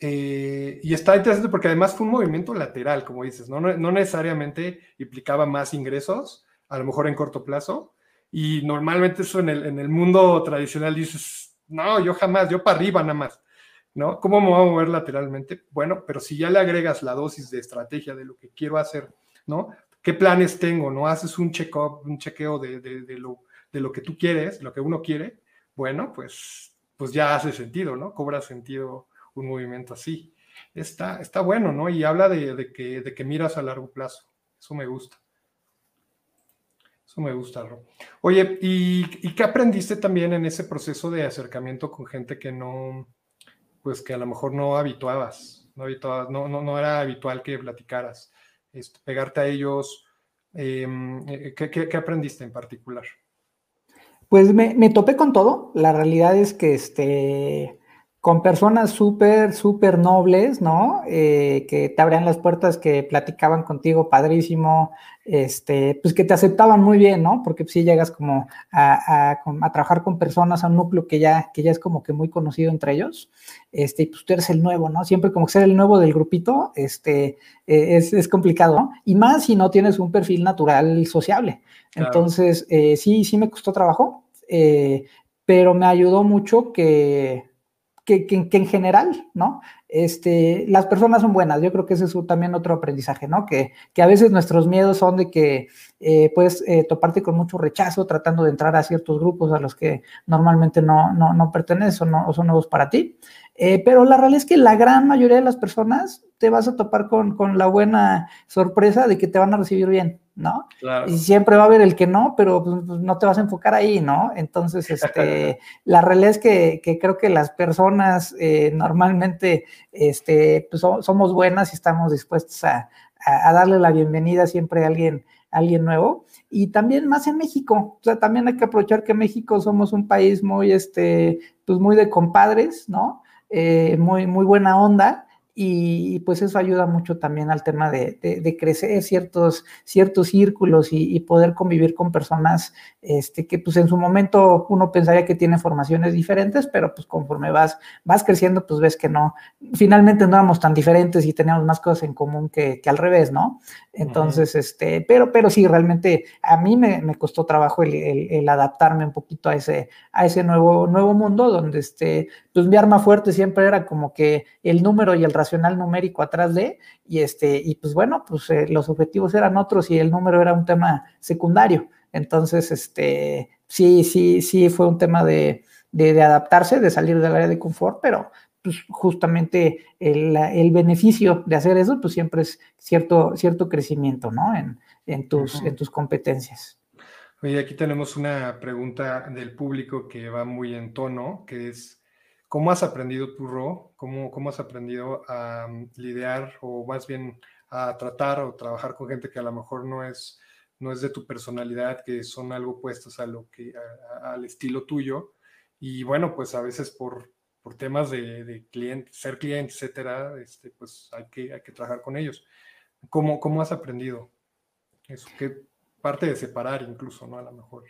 Eh, y está interesante porque además fue un movimiento lateral, como dices, ¿no? No, necesariamente implicaba más ingresos, a lo mejor en corto plazo. Y normalmente eso en el, en el mundo tradicional dices, no, yo jamás, yo para arriba nada más, ¿no? ¿Cómo me voy a mover lateralmente? Bueno, pero si ya le agregas la dosis de estrategia de lo que quiero hacer, ¿no? ¿Qué planes tengo? ¿No? Haces un check-up, un chequeo de, de, de, lo, de lo que tú quieres, lo que uno quiere. Bueno, pues pues ya hace sentido, ¿no? Cobra sentido un movimiento así. Está, está bueno, ¿no? Y habla de, que, de que miras a largo plazo. Eso me gusta. Eso me gusta, Ro. Oye, ¿y, qué aprendiste también en ese proceso de acercamiento con gente que no, pues que a lo mejor no habituabas, no, habituabas, no, no, no era habitual que platicaras, este, pegarte a ellos. Em, eh, ¿qué, qué, aprendiste en particular? Pues me, me, topé con todo. La realidad es que este, con personas súper, súper nobles, ¿no? Eh, que te abrían las puertas, que platicaban contigo padrísimo, este, pues que te aceptaban muy bien, ¿no? Porque si sí llegas como a, trabajar con personas, a un núcleo que ya, que ya es como que muy conocido entre ellos, este, y pues tú eres el nuevo, ¿no? Siempre como que ser el nuevo del grupito, este, eh, es, complicado, ¿no? Y más si no tienes un perfil natural sociable. Entonces, eh, sí, sí me costó trabajo, pero me ayudó mucho que que, en general, ¿no? Este, las personas son buenas. Yo creo que ese es también otro aprendizaje, ¿no? Que, que a veces nuestros miedos son de que eh, puedes eh, toparte con mucho rechazo tratando de entrar a ciertos grupos a los que normalmente no, no, no perteneces o, no, son nuevos para ti. Eh, pero la realidad es que la gran mayoría de las personas te vas a topar con, con la buena sorpresa de que te van a recibir bien. ¿No? Y siempre va a haber el que no, pero pues, pues, no te vas a enfocar ahí, ¿no? Entonces, *laughs* este, la realidad es que, creo que las personas eh, normalmente este, pues, somos buenas y estamos dispuestos a, darle la bienvenida siempre a alguien, alguien nuevo. Y también más en México, o sea, también hay que aprovechar que México somos un país muy, este, pues muy de compadres, ¿no? Eh, muy, muy buena onda y, pues eso ayuda mucho también al tema de, de, crecer ciertos, ciertos círculos y, poder convivir con personas este, que pues en su momento uno pensaría que tiene formaciones diferentes, pero pues conforme vas, vas creciendo, pues ves que no, finalmente no éramos tan diferentes y teníamos más cosas en común que, que al revés, ¿no? Entonces, este, pero, pero sí, realmente a mí me, me costó trabajo el, el, adaptarme un poquito a ese, a ese nuevo, nuevo mundo donde, este, pues mi arma fuerte siempre era como que el número y el numérico atrás de, y este, y pues bueno, pues eh, los objetivos eran otros y el número era un tema secundario. Entonces, este, sí, sí, sí fue un tema de, de, adaptarse, de salir del área de confort, pero pues justamente el, el, beneficio de hacer eso, pues siempre es cierto, cierto crecimiento, ¿no? En, en tus, en tus competencias. Oye, aquí tenemos una pregunta del público que va muy en tono, que es, ¿Cómo has aprendido tu rol? ¿Cómo, ¿Cómo has aprendido a mm, lidiar o más bien a tratar o trabajar con gente que a lo mejor no es, no es de tu personalidad, que son algo opuestos a lo que, al estilo tuyo? Y bueno, pues a veces por, por temas de, de cliente, ser cliente, etcétera, este, pues hay que, hay que trabajar con ellos. ¿Cómo, ¿Cómo has aprendido eso? ¿Qué parte de separar incluso, no? A lo mejor.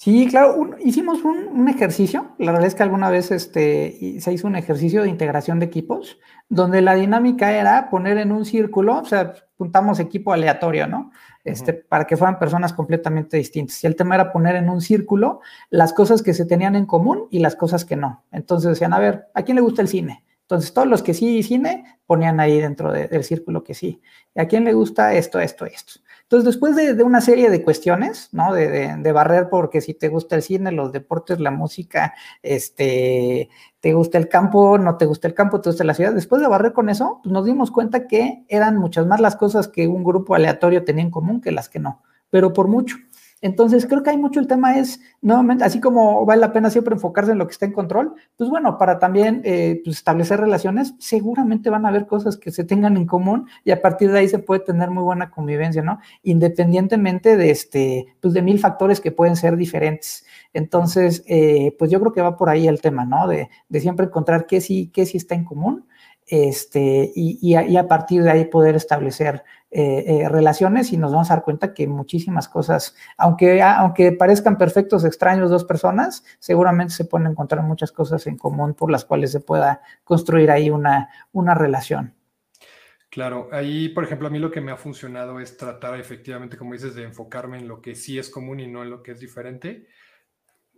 Sí, claro, hicimos un, ejercicio, la verdad es que alguna vez este, se hizo un ejercicio de integración de equipos, donde la dinámica era poner en un círculo, o sea, juntamos equipo aleatorio, ¿no? Este, Para que fueran personas completamente distintas. Y el tema era poner en un círculo las cosas que se tenían en común y las cosas que no. Entonces decían, a ver, ¿a quién le gusta el cine? Entonces, todos los que sí cine ponían ahí dentro del círculo que sí. ¿Y a quién le gusta esto, esto, esto? Entonces, después de, una serie de cuestiones, ¿no? De, barrer porque si te gusta el cine, los deportes, la música, este, te gusta el campo, no te gusta el campo, te gusta la ciudad. Después de barrer con eso, pues nos dimos cuenta que eran muchas más las cosas que un grupo aleatorio tenía en común que las que no, pero por mucho. Entonces, creo que hay mucho el tema es, nuevamente, así como vale la pena siempre enfocarse en lo que está en control, pues bueno, para también eh, pues establecer relaciones, seguramente van a haber cosas que se tengan en común y a partir de ahí se puede tener muy buena convivencia, ¿no? Independientemente de este, pues de mil factores que pueden ser diferentes. Entonces, eh, pues yo creo que va por ahí el tema, ¿no? De, siempre encontrar qué sí, qué sí está en común este, y, a, partir de ahí poder establecer eh, eh, relaciones y nos vamos a dar cuenta que muchísimas cosas, aunque, aunque parezcan perfectos extraños dos personas, seguramente se pueden encontrar muchas cosas en común por las cuales se pueda construir ahí una, una relación. Claro, ahí, por ejemplo, a mí lo que me ha funcionado es tratar efectivamente, como dices, de enfocarme en lo que sí es común y no en lo que es diferente.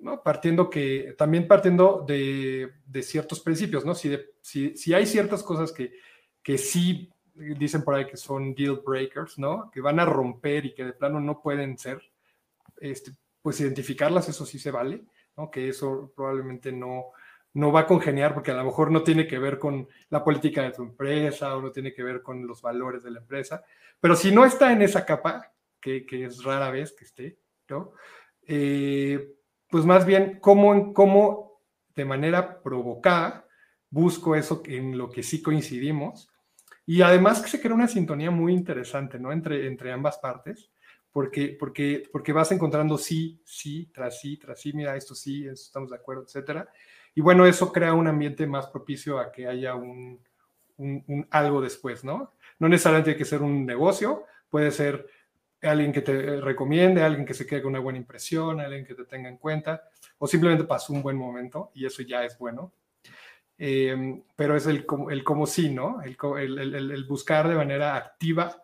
¿no? Partiendo que, también partiendo de, ciertos principios, ¿no? Si, si, hay ciertas cosas que, que sí dicen por ahí que son deal breakers, ¿no? Que van a romper y que de plano no pueden ser, este, pues identificarlas, eso sí se vale, ¿no? Que eso probablemente no, no va a congeniar porque a lo mejor no tiene que ver con la política de tu empresa o no tiene que ver con los valores de la empresa, pero si no está en esa capa, que, es rara vez que esté, ¿no? Eh, pues más bien cómo, cómo de manera provocada, busco eso en lo que sí coincidimos. Y además que se crea una sintonía muy interesante, ¿no? Entre, entre ambas partes, porque, porque, porque vas encontrando sí, sí, tras sí, tras sí, mira, esto sí, estamos de acuerdo, etcétera. Y bueno, eso crea un ambiente más propicio a que haya un, un, algo después, ¿no? No necesariamente hay que ser un negocio, puede ser alguien que te recomiende, alguien que se quede con una buena impresión, alguien que te tenga en cuenta, o simplemente pasó un buen momento y eso ya es bueno. Em, pero es el, el como sí, ¿no? El, el, el, buscar de manera activa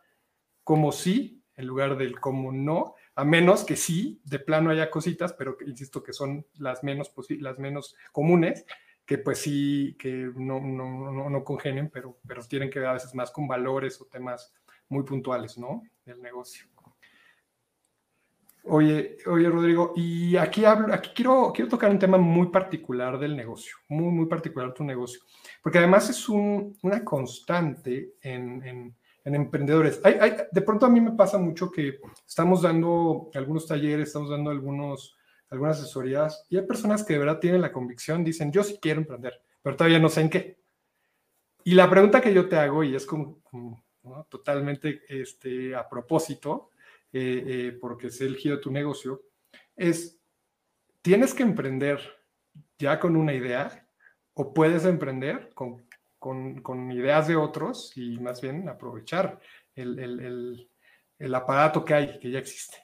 como sí en lugar del como no, a menos que sí, de plano haya cositas, pero insisto que son las menos, las menos comunes, que pues sí, que no, no, no, no congenen, pero, pero tienen que ver a veces más con valores o temas muy puntuales, ¿no? Del negocio. Oye, oye, Rodrigo, y aquí hablo, aquí quiero, quiero tocar un tema muy particular del negocio, muy, muy particular tu negocio, porque además es una constante en, emprendedores. Hay, de pronto a mí me pasa mucho que estamos dando algunos talleres, estamos dando algunas asesorías, y hay personas que de verdad tienen la convicción, dicen, yo sí quiero emprender, pero todavía no sé en qué. Y la pregunta que yo te hago, y es como, totalmente este, a propósito, eh, eh, porque es el giro de tu negocio, es, ¿tienes que emprender ya con una idea o puedes emprender con, con, ideas de otros y más bien aprovechar el, el, el, aparato que hay, que ya existe?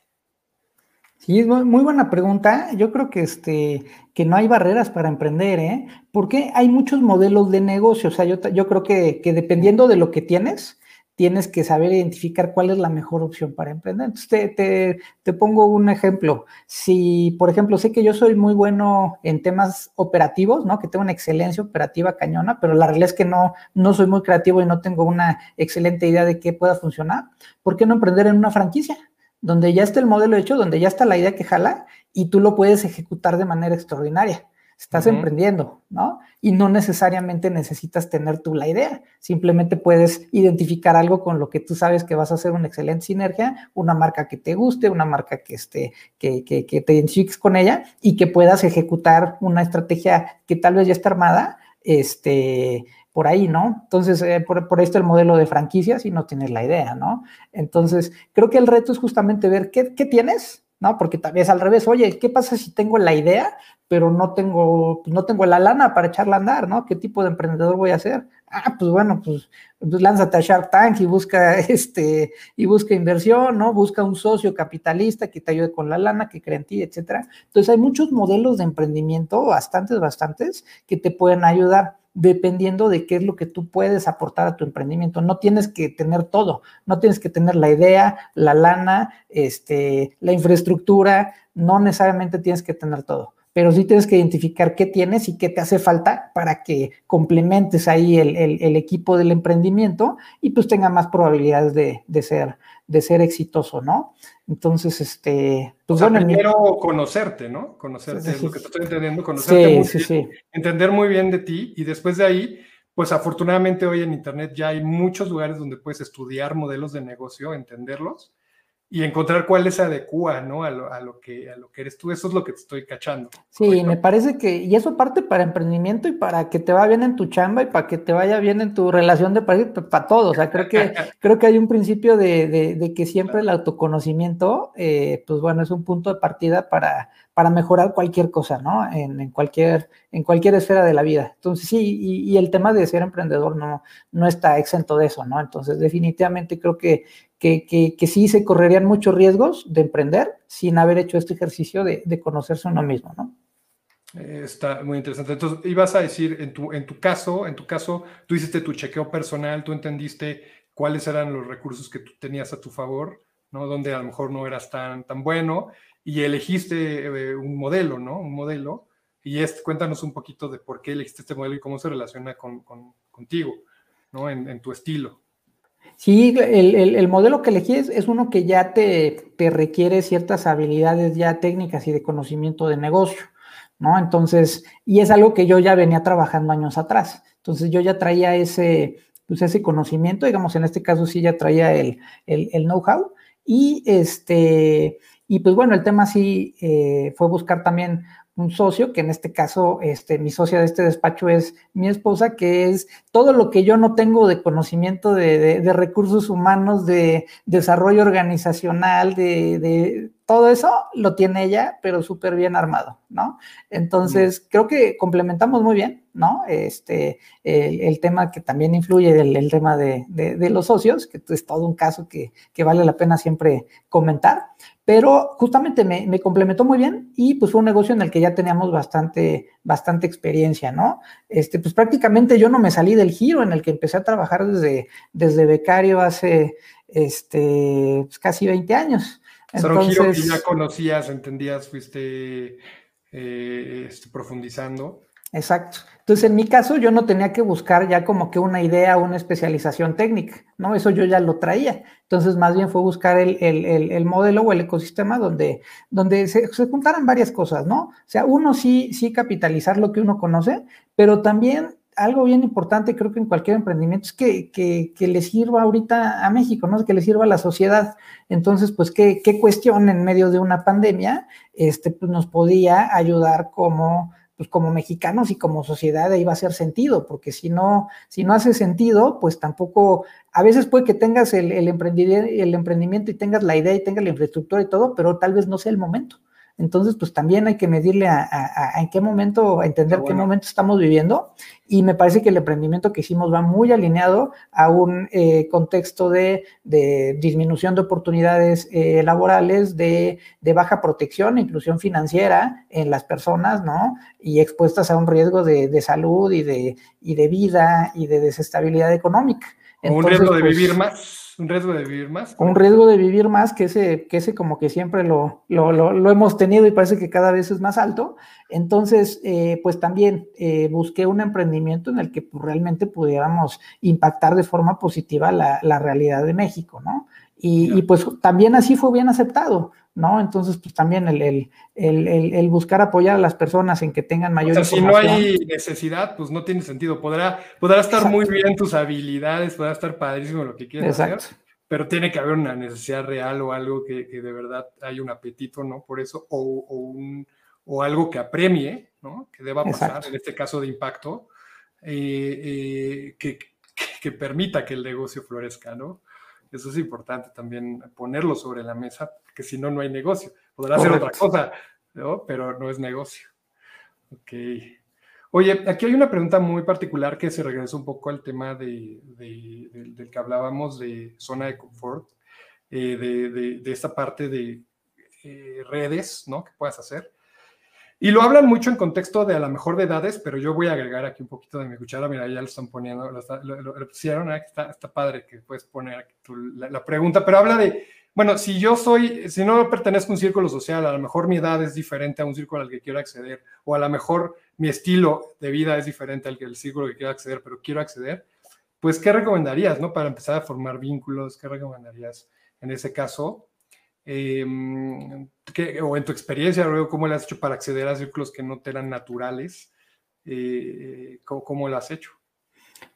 Sí, es muy buena pregunta. Yo creo que, este, que no hay barreras para emprender, ¿eh? Porque hay muchos modelos de negocio. O sea, yo, yo creo que, que, dependiendo de lo que tienes, tienes que saber identificar cuál es la mejor opción para emprender. Entonces, te, pongo un ejemplo. Si, por ejemplo, sé que yo soy muy bueno en temas operativos, ¿no? Que tengo una excelencia operativa cañona, pero la realidad es que no, no soy muy creativo y no tengo una excelente idea de qué pueda funcionar. ¿Por qué no emprender en una franquicia? Donde ya está el modelo hecho, donde ya está la idea que jala y tú lo puedes ejecutar de manera extraordinaria estás emprendiendo, ¿no? Y no necesariamente necesitas tener tú la idea, simplemente puedes identificar algo con lo que tú sabes que vas a hacer una excelente sinergia, una marca que te guste, una marca que, esté, que, que, que te identifiques con ella y que puedas ejecutar una estrategia que tal vez ya está armada, este, por ahí, ¿no? Entonces, eh, por, por, esto el modelo de franquicias y no tienes la idea, ¿no? Entonces, creo que el reto es justamente ver qué, qué tienes, ¿no? Porque tal vez al revés, oye, ¿qué pasa si tengo la idea, pero no tengo, pues, no tengo la lana para echarla a andar, ¿no? ¿Qué tipo de emprendedor voy a ser? Ah, pues bueno, pues, pues, lánzate a Shark Tank y busca *laughs* este, y busca inversión, ¿no? Busca un socio capitalista que te ayude con la lana, que cree en ti, etcétera. Entonces hay muchos modelos de emprendimiento, bastantes, bastantes, que te pueden ayudar dependiendo de qué es lo que tú puedes aportar a tu emprendimiento. No tienes que tener todo, no tienes que tener la idea, la lana, este, la infraestructura, no necesariamente tienes que tener todo, pero sí tienes que identificar qué tienes y qué te hace falta para que complementes ahí el, equipo del emprendimiento y pues tenga más probabilidades de, de ser de ser exitoso, ¿no? Entonces, este, pues bueno, primero conocerte, ¿no? Conocerte, es lo que te estoy entendiendo, conocerte muy bien, entender muy bien de ti y después de ahí, pues afortunadamente hoy en Internet ya hay muchos lugares donde puedes estudiar modelos de negocio, entenderlos y encontrar cuál se adecua, ¿no? A lo, a lo, que, a lo que eres tú. Eso es lo que te estoy cachando. Sí, me parece que, y eso parte para emprendimiento y para que te vaya bien en tu chamba y para que te vaya bien en tu relación de pareja, pues, para todo. O sea, creo que, *laughs* creo que hay un principio de, de, de que siempre el autoconocimiento, eh, pues bueno, es un punto de partida para, para mejorar cualquier cosa, ¿no? En, cualquier, en cualquier esfera de la vida. Entonces, sí, y, el tema de ser emprendedor no, no está exento de eso, ¿no? Entonces, definitivamente creo que, que, que, sí se correrían muchos riesgos de emprender sin haber hecho este ejercicio de, de conocerse uno mismo, ¿no? Eh, está muy interesante. Entonces, ibas a decir, en tu, en tu caso, en tu caso, tú hiciste tu chequeo personal, tú entendiste cuáles eran los recursos que tú tenías a tu favor, ¿no? Donde a lo mejor no eras tan, tan bueno y elegiste eh, un modelo, ¿no? Un modelo. Y este, cuéntanos un poquito de por qué elegiste este modelo y cómo se relaciona con, con, contigo, ¿no? En, en tu estilo. Sí, el, modelo que elegí es, uno que ya te, te, requiere ciertas habilidades ya técnicas y de conocimiento de negocio, ¿no? Entonces, y es algo que yo ya venía trabajando años atrás. Entonces, yo ya traía ese, pues ese conocimiento, digamos, en este caso sí ya traía el, el, know-how. Y este, y pues bueno, el tema sí eh, fue buscar también un socio, que en este caso, este, mi socia de este despacho es mi esposa, que es todo lo que yo no tengo de conocimiento de, de recursos humanos, de desarrollo organizacional, de todo eso lo tiene ella, pero súper bien armado, ¿no? Entonces, creo que complementamos muy bien, ¿no? Este, el, tema que también influye del el tema de, los socios, que es todo un caso que, vale la pena siempre comentar, pero justamente me, complementó muy bien y pues fue un negocio en el que ya teníamos bastante, bastante experiencia, ¿no? Este, pues prácticamente yo no me salí del giro en el que empecé a trabajar desde, desde becario hace este, pues, casi 20 años. Entonces, que ya conocías, entendías, fuiste eh, este, profundizando. Exacto. Entonces, en mi caso, yo no tenía que buscar ya como que una idea, una especialización técnica, ¿no? Eso yo ya lo traía. Entonces, más bien fue buscar el, modelo o el ecosistema donde, donde se, juntaran varias cosas, ¿no? O sea, uno sí, sí capitalizar lo que uno conoce, pero también algo bien importante, creo que en cualquier emprendimiento, es que, que, le sirva ahorita a México, ¿no? Que le sirva a la sociedad. Entonces, pues, ¿qué, qué cuestión en medio de una pandemia este, pues, nos podía ayudar como, pues, como mexicanos y como sociedad ahí va a hacer sentido? Porque si no, si no hace sentido, pues tampoco, a veces puede que tengas el, el, el emprendimiento y tengas la idea y tengas la infraestructura y todo, pero tal vez no sea el momento. Entonces, pues también hay que medirle a, en qué momento, a entender qué momento estamos viviendo. Y me parece que el emprendimiento que hicimos va muy alineado a un eh, contexto de, disminución de oportunidades eh, laborales, de, baja protección e inclusión financiera en las personas, ¿no? Y expuestas a un riesgo de, salud y de, y de vida y de desestabilidad económica. un riesgo de pues, vivir más un riesgo de vivir más. Un riesgo de vivir más, que ese, que ese como que siempre lo, lo, hemos tenido y parece que cada vez es más alto. Entonces, eh, pues también eh, busqué un emprendimiento en el que pues, realmente pudiéramos impactar de forma positiva la, la realidad de México, ¿no? Y, y, pues también así fue bien aceptado. ¿No? Entonces, pues también el, el, buscar apoyar a las personas en que tengan mayor o sea, si no hay necesidad, pues no tiene sentido. Podrá, podrá estar muy bien tus habilidades, podrá estar padrísimo lo que quieras hacer, pero tiene que haber una necesidad real o algo que, de verdad hay un apetito, ¿no? Por eso, o, un, o algo que apremie, ¿no? Que deba pasar, en este caso de impacto, eh, eh, que, que permita que el negocio florezca, ¿no? Eso es importante también ponerlo sobre la mesa, porque si no, no hay negocio. Podrá ser otra cosa, ¿no? pero no es negocio. Ok. Oye, aquí hay una pregunta muy particular que se regresa un poco al tema de, del que hablábamos de zona de confort, eh, de, esta parte de eh, redes, ¿no? Que puedas hacer. Y lo hablan mucho en contexto de a lo mejor de edades, pero yo voy a agregar aquí un poquito de mi cuchara. Mira, ya lo están poniendo, lo, pusieron, ¿eh? está, está, padre que puedes poner aquí la, pregunta, pero habla de, bueno, si yo soy, si no pertenezco a un círculo social, a lo mejor mi edad es diferente a un círculo al que quiero acceder, o a lo mejor mi estilo de vida es diferente al que el círculo que quiero acceder, pero quiero acceder, pues, ¿qué recomendarías, no? Para empezar a formar vínculos, ¿qué recomendarías en ese caso? Em, o en tu experiencia, ¿cómo lo has hecho para acceder a círculos que no te eran naturales? Eh, ¿cómo, lo has hecho?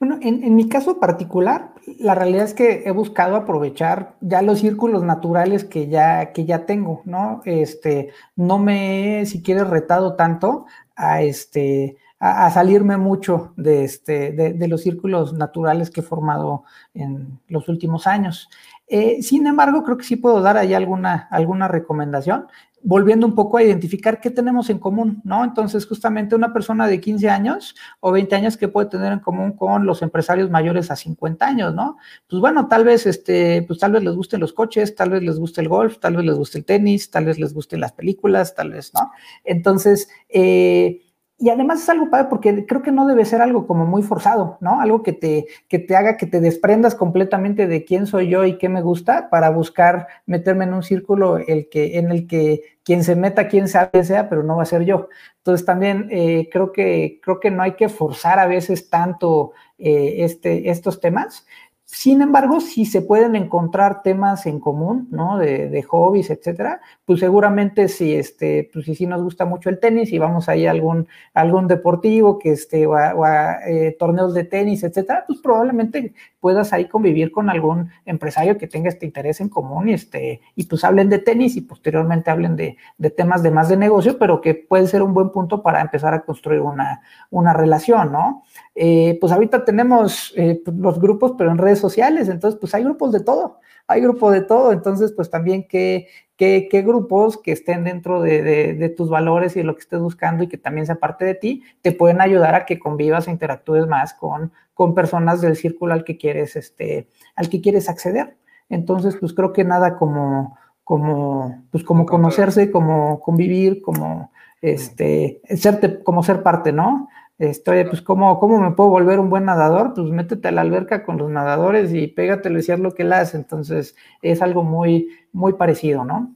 Bueno, en, mi caso particular, la realidad es que he buscado aprovechar ya los círculos naturales que ya, que ya tengo, ¿no? Este, no me he, si quieres, retado tanto a este, salirme mucho de, este, de, los círculos naturales que he formado en los últimos años. Eh, sin embargo, creo que sí puedo dar ahí alguna, alguna recomendación, volviendo un poco a identificar qué tenemos en común, ¿no? Entonces, justamente una persona de 15 años o 20 años que puede tener en común con los empresarios mayores a 50 años, ¿no? Pues bueno, tal vez, este, pues tal vez les gusten los coches, tal vez les guste el golf, tal vez les guste el tenis, tal vez les gusten las películas, tal vez, ¿no? Entonces, eh, y además es algo padre porque creo que no debe ser algo como muy forzado, ¿no? Algo que te, que te haga que te desprendas completamente de quién soy yo y qué me gusta para buscar meterme en un círculo el que, en el que quien se meta, quien sabe sea, pero no va a ser yo. Entonces también eh, creo, que, creo que no hay que forzar a veces tanto eh, este, estos temas, Sin embargo, si se pueden encontrar temas en común, ¿no? De, de hobbies, etcétera, pues seguramente si, este, pues si, nos gusta mucho el tenis y vamos ahí a algún, algún deportivo que este, o a, eh, torneos de tenis, etcétera, pues probablemente puedas ahí convivir con algún empresario que tenga este interés en común y, este, y pues hablen de tenis y posteriormente hablen de, temas de más de negocio, pero que puede ser un buen punto para empezar a construir una, una relación, ¿no? Eh, pues ahorita tenemos eh, pues, los grupos, pero en redes sociales, entonces pues hay grupos de todo, hay grupos de todo, entonces pues también qué, qué, qué grupos que estén dentro de, de, tus valores y de lo que estés buscando y que también sea parte de ti, te pueden ayudar a que convivas e interactúes más con, con personas del círculo al que quieres, este, al que quieres acceder. Entonces pues creo que nada como, como, pues como conocerse, como convivir, como este, serte, como ser parte, ¿no? Estoy, pues, ¿cómo, ¿cómo me puedo volver un buen nadador? Pues métete a la alberca con los nadadores y pégatelo y haz lo que él hace. Entonces, es algo muy, muy parecido, ¿no?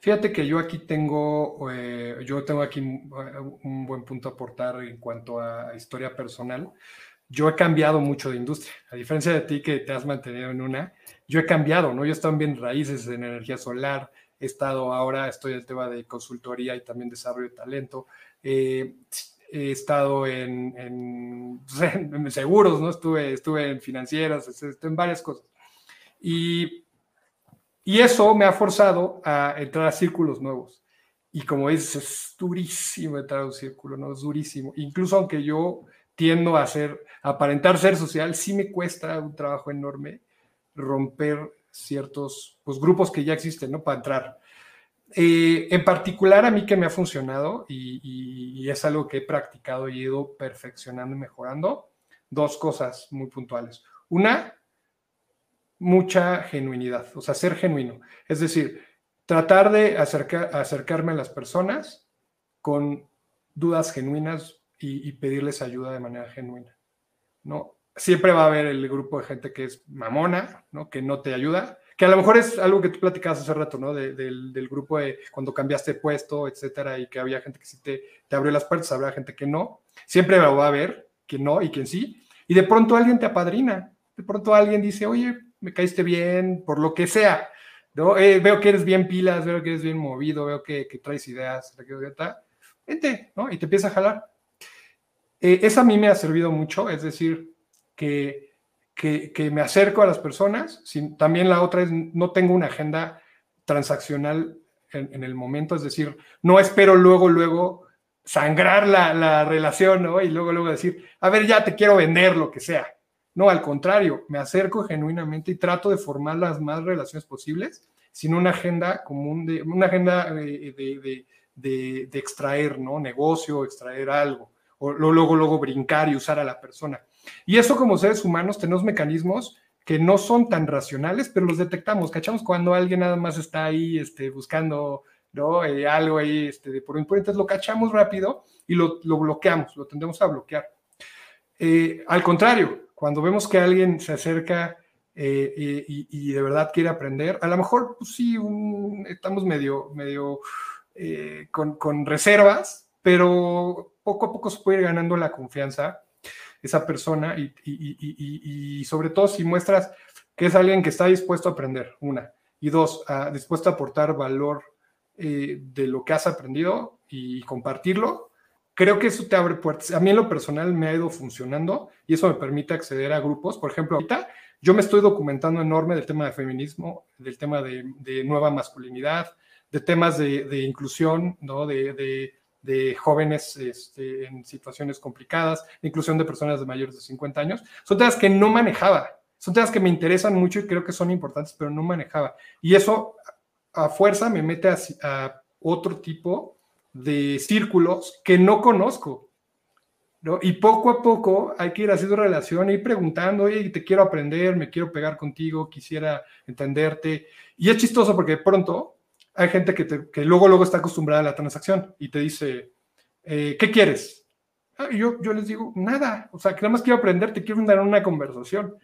Fíjate que yo aquí tengo, eh, yo tengo aquí un, buen punto a aportar en cuanto a historia personal. Yo he cambiado mucho de industria, a diferencia de ti que te has mantenido en una, yo he cambiado, ¿no? Yo he estado en bien raíces en energía solar, he estado ahora, estoy en el tema de consultoría y también desarrollo de talento. Eh, he estado *laughs* en, seguros, ¿no? Estuve, estuve en financieras, en varias cosas. Y, y eso me ha forzado a entrar a círculos nuevos. Y como dices, es durísimo entrar a un círculo, ¿no? Es durísimo. Incluso aunque yo tiendo a ser, aparentar ser social, sí me cuesta un trabajo enorme romper ciertos pues, grupos que ya existen, ¿no? Para entrar. Eh, en particular a mí que me ha funcionado y, es algo que he practicado y he ido perfeccionando y mejorando, dos cosas muy puntuales. Una, mucha genuinidad, o sea, ser genuino. Es decir, tratar de acercarme a las personas con dudas genuinas y, y, pedirles ayuda de manera genuina. ¿no? Siempre va a haber el grupo de gente que es mamona, ¿no? que no te ayuda, que a lo mejor es algo que tú platicabas hace rato, ¿no? del, grupo de cuando cambiaste de puesto, etcétera, y que había gente que sí te, te abrió las puertas, habrá gente que no. Siempre va a haber quien no y quien sí. Y de pronto alguien te apadrina. De pronto alguien dice, oye, me caíste bien, por lo que sea. ¿no? Eh, veo que eres bien pilas, veo que eres bien movido, veo que, traes ideas, vente, ¿no? Y te empieza a jalar. Eh, eso a mí me ha servido mucho, es decir, que que, me acerco a las personas. también la otra es, no tengo una agenda transaccional en, el momento, es decir, no espero luego, luego sangrar la, relación, ¿no? Y luego, luego decir, a ver, ya te quiero vender lo que sea. No, al contrario, me acerco genuinamente y trato de formar las más relaciones posibles sin una agenda común, una agenda de, de extraer, ¿no? Negocio, extraer algo, o luego, luego brincar y usar a la persona. Y eso como seres humanos tenemos mecanismos que no son tan racionales, pero los detectamos, cachamos cuando alguien nada más está ahí este, buscando ¿no? Eh, algo ahí este, de por un entonces lo cachamos rápido y lo, bloqueamos, lo tendemos a bloquear. Eh, al contrario, cuando vemos que alguien se acerca eh, y, de verdad quiere aprender, a lo mejor pues sí, estamos medio, medio con, con reservas, pero poco a poco se puede ir ganando la confianza esa persona y, sobre todo si muestras que es alguien que está dispuesto a aprender, una, y dos, dispuesto a aportar valor eh, de lo que has aprendido y compartirlo, creo que eso te abre puertas. A mí en lo personal me ha ido funcionando y eso me permite acceder a grupos. Por ejemplo, ahorita yo me estoy documentando enorme del tema de feminismo, del tema de, nueva masculinidad, de temas de, inclusión, ¿no? de de jóvenes este, en situaciones complicadas, inclusión de personas de mayores de 50 años, son temas que no manejaba, son temas que me interesan mucho y creo que son importantes, pero no manejaba. Y eso a fuerza me mete a, otro tipo de círculos que no conozco. ¿no? Y poco a poco hay que ir haciendo relación, ir preguntando, oye, te quiero aprender, me quiero pegar contigo, quisiera entenderte. Y es chistoso porque de pronto hay gente que, que, luego, luego está acostumbrada a la transacción y te dice, eh, ¿qué quieres? Ah, y yo, yo les digo, nada, o sea, que nada más quiero aprender, te quiero dar una conversación.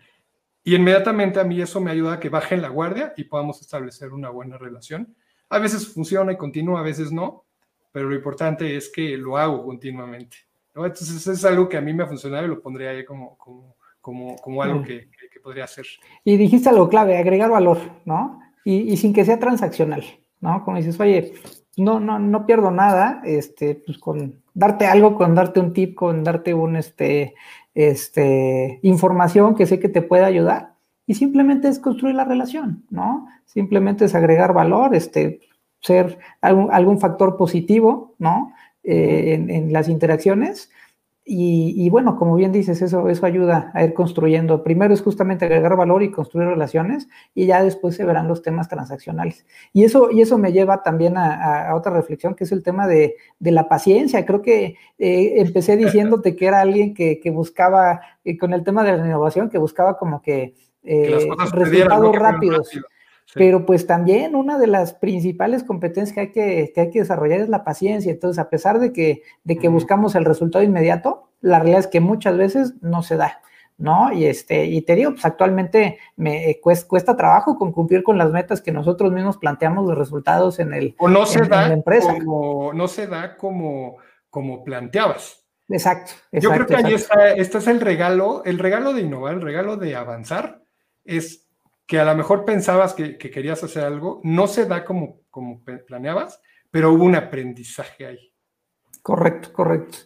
Y inmediatamente a mí eso me ayuda a que bajen la guardia y podamos establecer una buena relación. A veces funciona y continúa, a veces no, pero lo importante es que lo hago continuamente. ¿no? Entonces es algo que a mí me ha funcionado y lo pondría ahí como, como, como, como algo que, podría ser. Y dijiste algo clave, agregar valor, ¿no? Y, sin que sea transaccional, ¿no? Como dices, oye, no, no, no pierdo nada, este, pues con darte algo, con darte un tip, con darte un, este, este, información que sé que te puede ayudar. Y simplemente es construir la relación, ¿no? Simplemente es agregar valor, este, ser algún, algún factor positivo, ¿no? Eh, en, las interacciones. Y, bueno, como bien dices, eso, eso ayuda a ir construyendo. Primero es justamente agregar valor y construir relaciones y ya después se verán los temas transaccionales. Y eso, y eso me lleva también a, otra reflexión, que es el tema de, la paciencia. Creo que eh, empecé diciéndote que era alguien que, buscaba, eh, con el tema de la innovación, que buscaba como que, resultados rápidos. Pero pues también una de las principales competencias que hay que, que hay que desarrollar es la paciencia. Entonces, a pesar de que, de que buscamos el resultado inmediato, la realidad es que muchas veces no se da. ¿no? Y este, y te digo, pues actualmente me cuesta, trabajo con cumplir con las metas que nosotros mismos planteamos los resultados en el o no se da la empresa. Como, no se da como, como planteabas. Exacto, Yo creo que ahí está, este es el regalo, el regalo de innovar, el regalo de avanzar, es que a lo mejor pensabas que, querías hacer algo, no se da como, como planeabas, pero hubo un aprendizaje ahí. Correcto, correcto.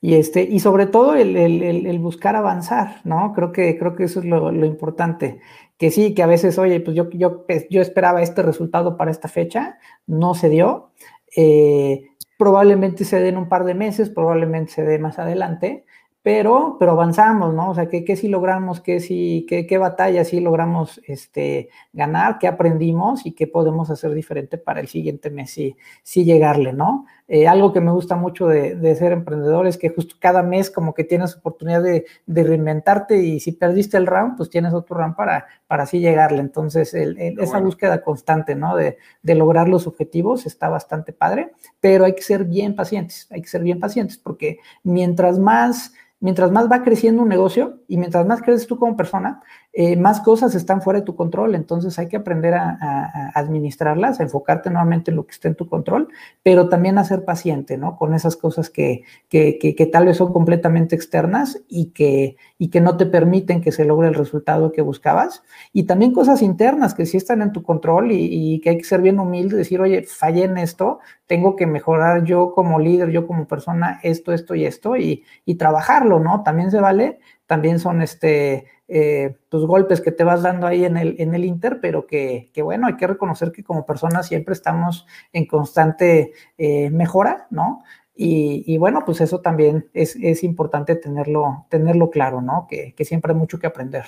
Y, este, y sobre todo el, buscar avanzar, ¿no? Creo que, creo que eso es lo, importante. Que sí, que a veces, oye, pues yo, yo, yo esperaba este resultado para esta fecha, no se dio. Eh, probablemente se dé en un par de meses, probablemente se dé más adelante, pero, pero avanzamos, ¿no? O sea, ¿qué, qué sí logramos, qué sí, qué, qué batalla sí logramos este, ganar, qué aprendimos y qué podemos hacer diferente para el siguiente mes sí, sí llegarle, ¿no? Eh, algo que me gusta mucho de, de, ser emprendedor es que justo cada mes como que tienes oportunidad de, de, reinventarte y si perdiste el round, pues tienes otro round para, para así llegarle. Entonces, esa búsqueda constante, ¿no? De, de lograr los objetivos está bastante padre, pero hay que ser bien pacientes, hay que ser bien pacientes porque mientras más mientras más va creciendo un negocio y mientras más creces tú como persona, eh, más cosas están fuera de tu control. Entonces hay que aprender a, administrarlas, a enfocarte nuevamente en lo que está en tu control, pero también a ser paciente, ¿no? Con esas cosas que, que, que, tal vez son completamente externas y que, y que no te permiten que se logre el resultado que buscabas. Y también cosas internas que sí están en tu control y, que hay que ser bien humilde, decir, oye, fallé en esto, tengo que mejorar yo como líder, yo como persona, esto, esto y esto, y, y trabajarlo, ¿no? También se vale, también son este eh, tus golpes que te vas dando ahí en el, en el Inter, pero que, bueno, hay que reconocer que como personas siempre estamos en constante eh, mejora, ¿no? Y, bueno, pues eso también es, importante tenerlo, tenerlo claro, ¿no? Que, siempre hay mucho que aprender.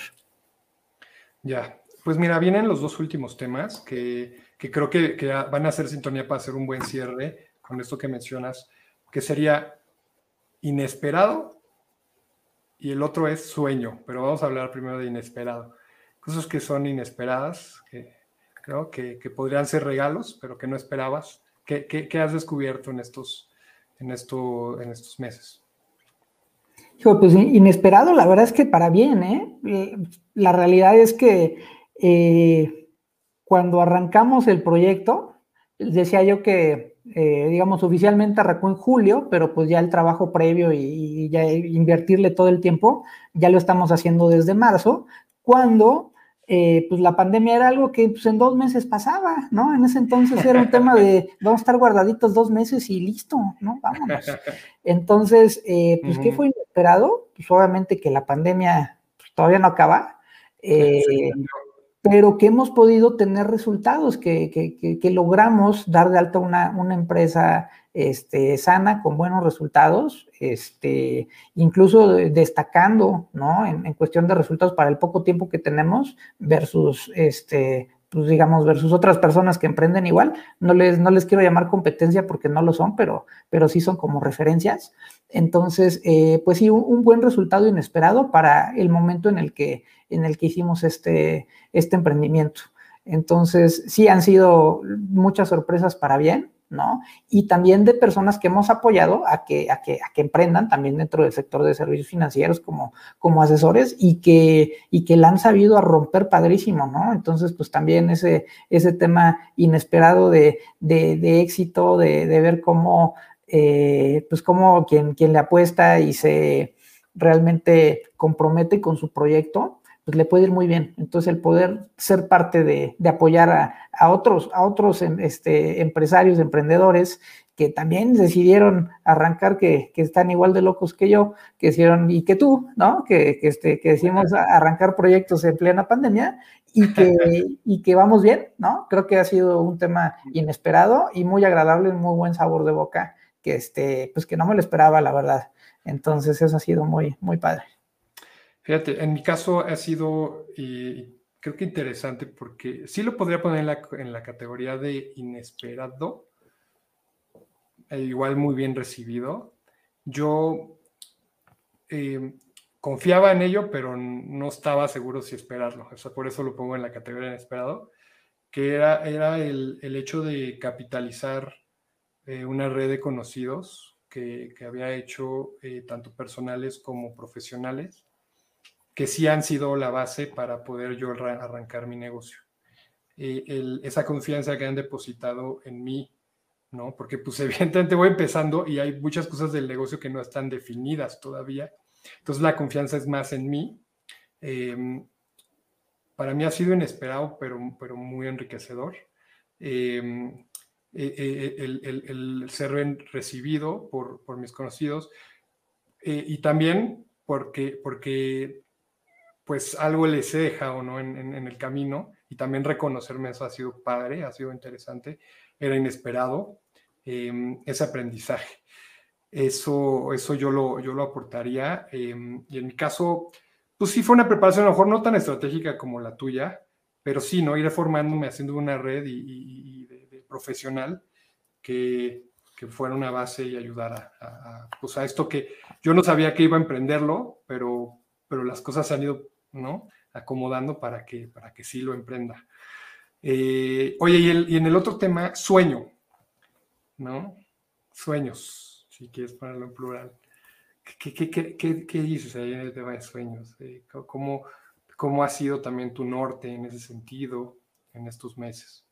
Ya, pues mira, vienen los dos últimos temas que, creo que, que, van a ser sintonía para hacer un buen cierre con esto que mencionas, que sería inesperado y el otro es sueño, pero vamos a hablar primero de inesperado. Cosas que son inesperadas, que creo que, podrían ser regalos, pero que no esperabas. ¿Qué, has descubierto en estos, en, esto, en estos meses? pues inesperado, la verdad es que para bien, ¿eh? La realidad es que eh, cuando arrancamos el proyecto, decía yo que eh, digamos, oficialmente arrancó en julio, pero pues ya el trabajo previo y, ya invertirle todo el tiempo, ya lo estamos haciendo desde marzo, cuando eh, pues la pandemia era algo que pues, en dos meses pasaba, ¿no? En ese entonces era un *laughs* tema de vamos a estar guardaditos dos meses y listo, ¿no? Vámonos. Entonces, eh, pues, ¿qué fue inesperado? Pues obviamente que la pandemia pues, todavía no acaba. Eh, pero que hemos podido tener resultados, que, que, que, logramos dar de alta una, una empresa este, sana, con buenos resultados, este, incluso destacando, ¿no? En, en, cuestión de resultados para el poco tiempo que tenemos versus, este, pues digamos, versus otras personas que emprenden igual. No les, no les quiero llamar competencia porque no lo son, pero, pero sí son como referencias. Entonces, eh, pues sí, un, buen resultado inesperado para el momento en el que, en el que hicimos este, este emprendimiento. Entonces, sí han sido muchas sorpresas para bien, ¿no? Y también de personas que hemos apoyado a que, a que, a que emprendan también dentro del sector de servicios financieros como, como asesores y que, y que la han sabido a romper padrísimo, ¿no? Entonces, pues también ese, ese tema inesperado de, de, éxito, de, de, ver cómo, eh, pues cómo quien, quien le apuesta y se realmente compromete con su proyecto, pues le puede ir muy bien. Entonces, el poder ser parte de, apoyar a, otros, a otros em, este, empresarios, emprendedores que también decidieron arrancar, que, están igual de locos que yo, que hicieron, y que tú, ¿no? Que, que, este, que decimos arrancar proyectos en plena pandemia y que, *laughs* y que vamos bien, ¿no? Creo que ha sido un tema inesperado y muy agradable, muy buen sabor de boca, que este, pues que no me lo esperaba, la verdad. Entonces, eso ha sido muy, muy padre. Fíjate, en mi caso ha sido, y creo que interesante, porque sí lo podría poner en la, en la categoría de inesperado, e igual muy bien recibido. Yo eh, confiaba en ello, pero no estaba seguro si esperarlo. O sea, por eso lo pongo en la categoría inesperado, que era, era el, hecho de capitalizar eh, una red de conocidos que, había hecho eh, tanto personales como profesionales, que sí han sido la base para poder yo arrancar mi negocio. esa confianza que han depositado en mí ¿no? Porque pues *laughs* evidentemente voy empezando y hay muchas cosas del negocio que no están definidas todavía. Entonces la confianza es más en mí. Em, para mí ha sido inesperado, pero, pero muy enriquecedor. Em, e, e, e, el, ser recibido por, mis conocidos eh, y también porque, porque pues algo les he dejado ¿no? en, el camino y también reconocerme eso ha sido padre, ha sido interesante era inesperado, em, ese aprendizaje. Eso, eso yo, lo, yo lo aportaría. Em, y en mi caso, pues sí fue una preparación a lo mejor no tan estratégica como la tuya, pero sí, ¿no? Ir formándome, haciendo una red y, profesional que, que, fuera una base y ayudara a, pues a, esto que yo no sabía que iba a emprenderlo, pero, pero las cosas han ido, ¿no? Acomodando para que, para que sí lo emprenda. Eh, oye, y, en el otro tema, sueño, ¿no? Sueños, si quieres ponerlo en plural. ¿Qué, dices ahí en el tema de sueños? Eh, ¿cómo, ¿Cómo ha sido también tu norte en ese sentido en estos meses?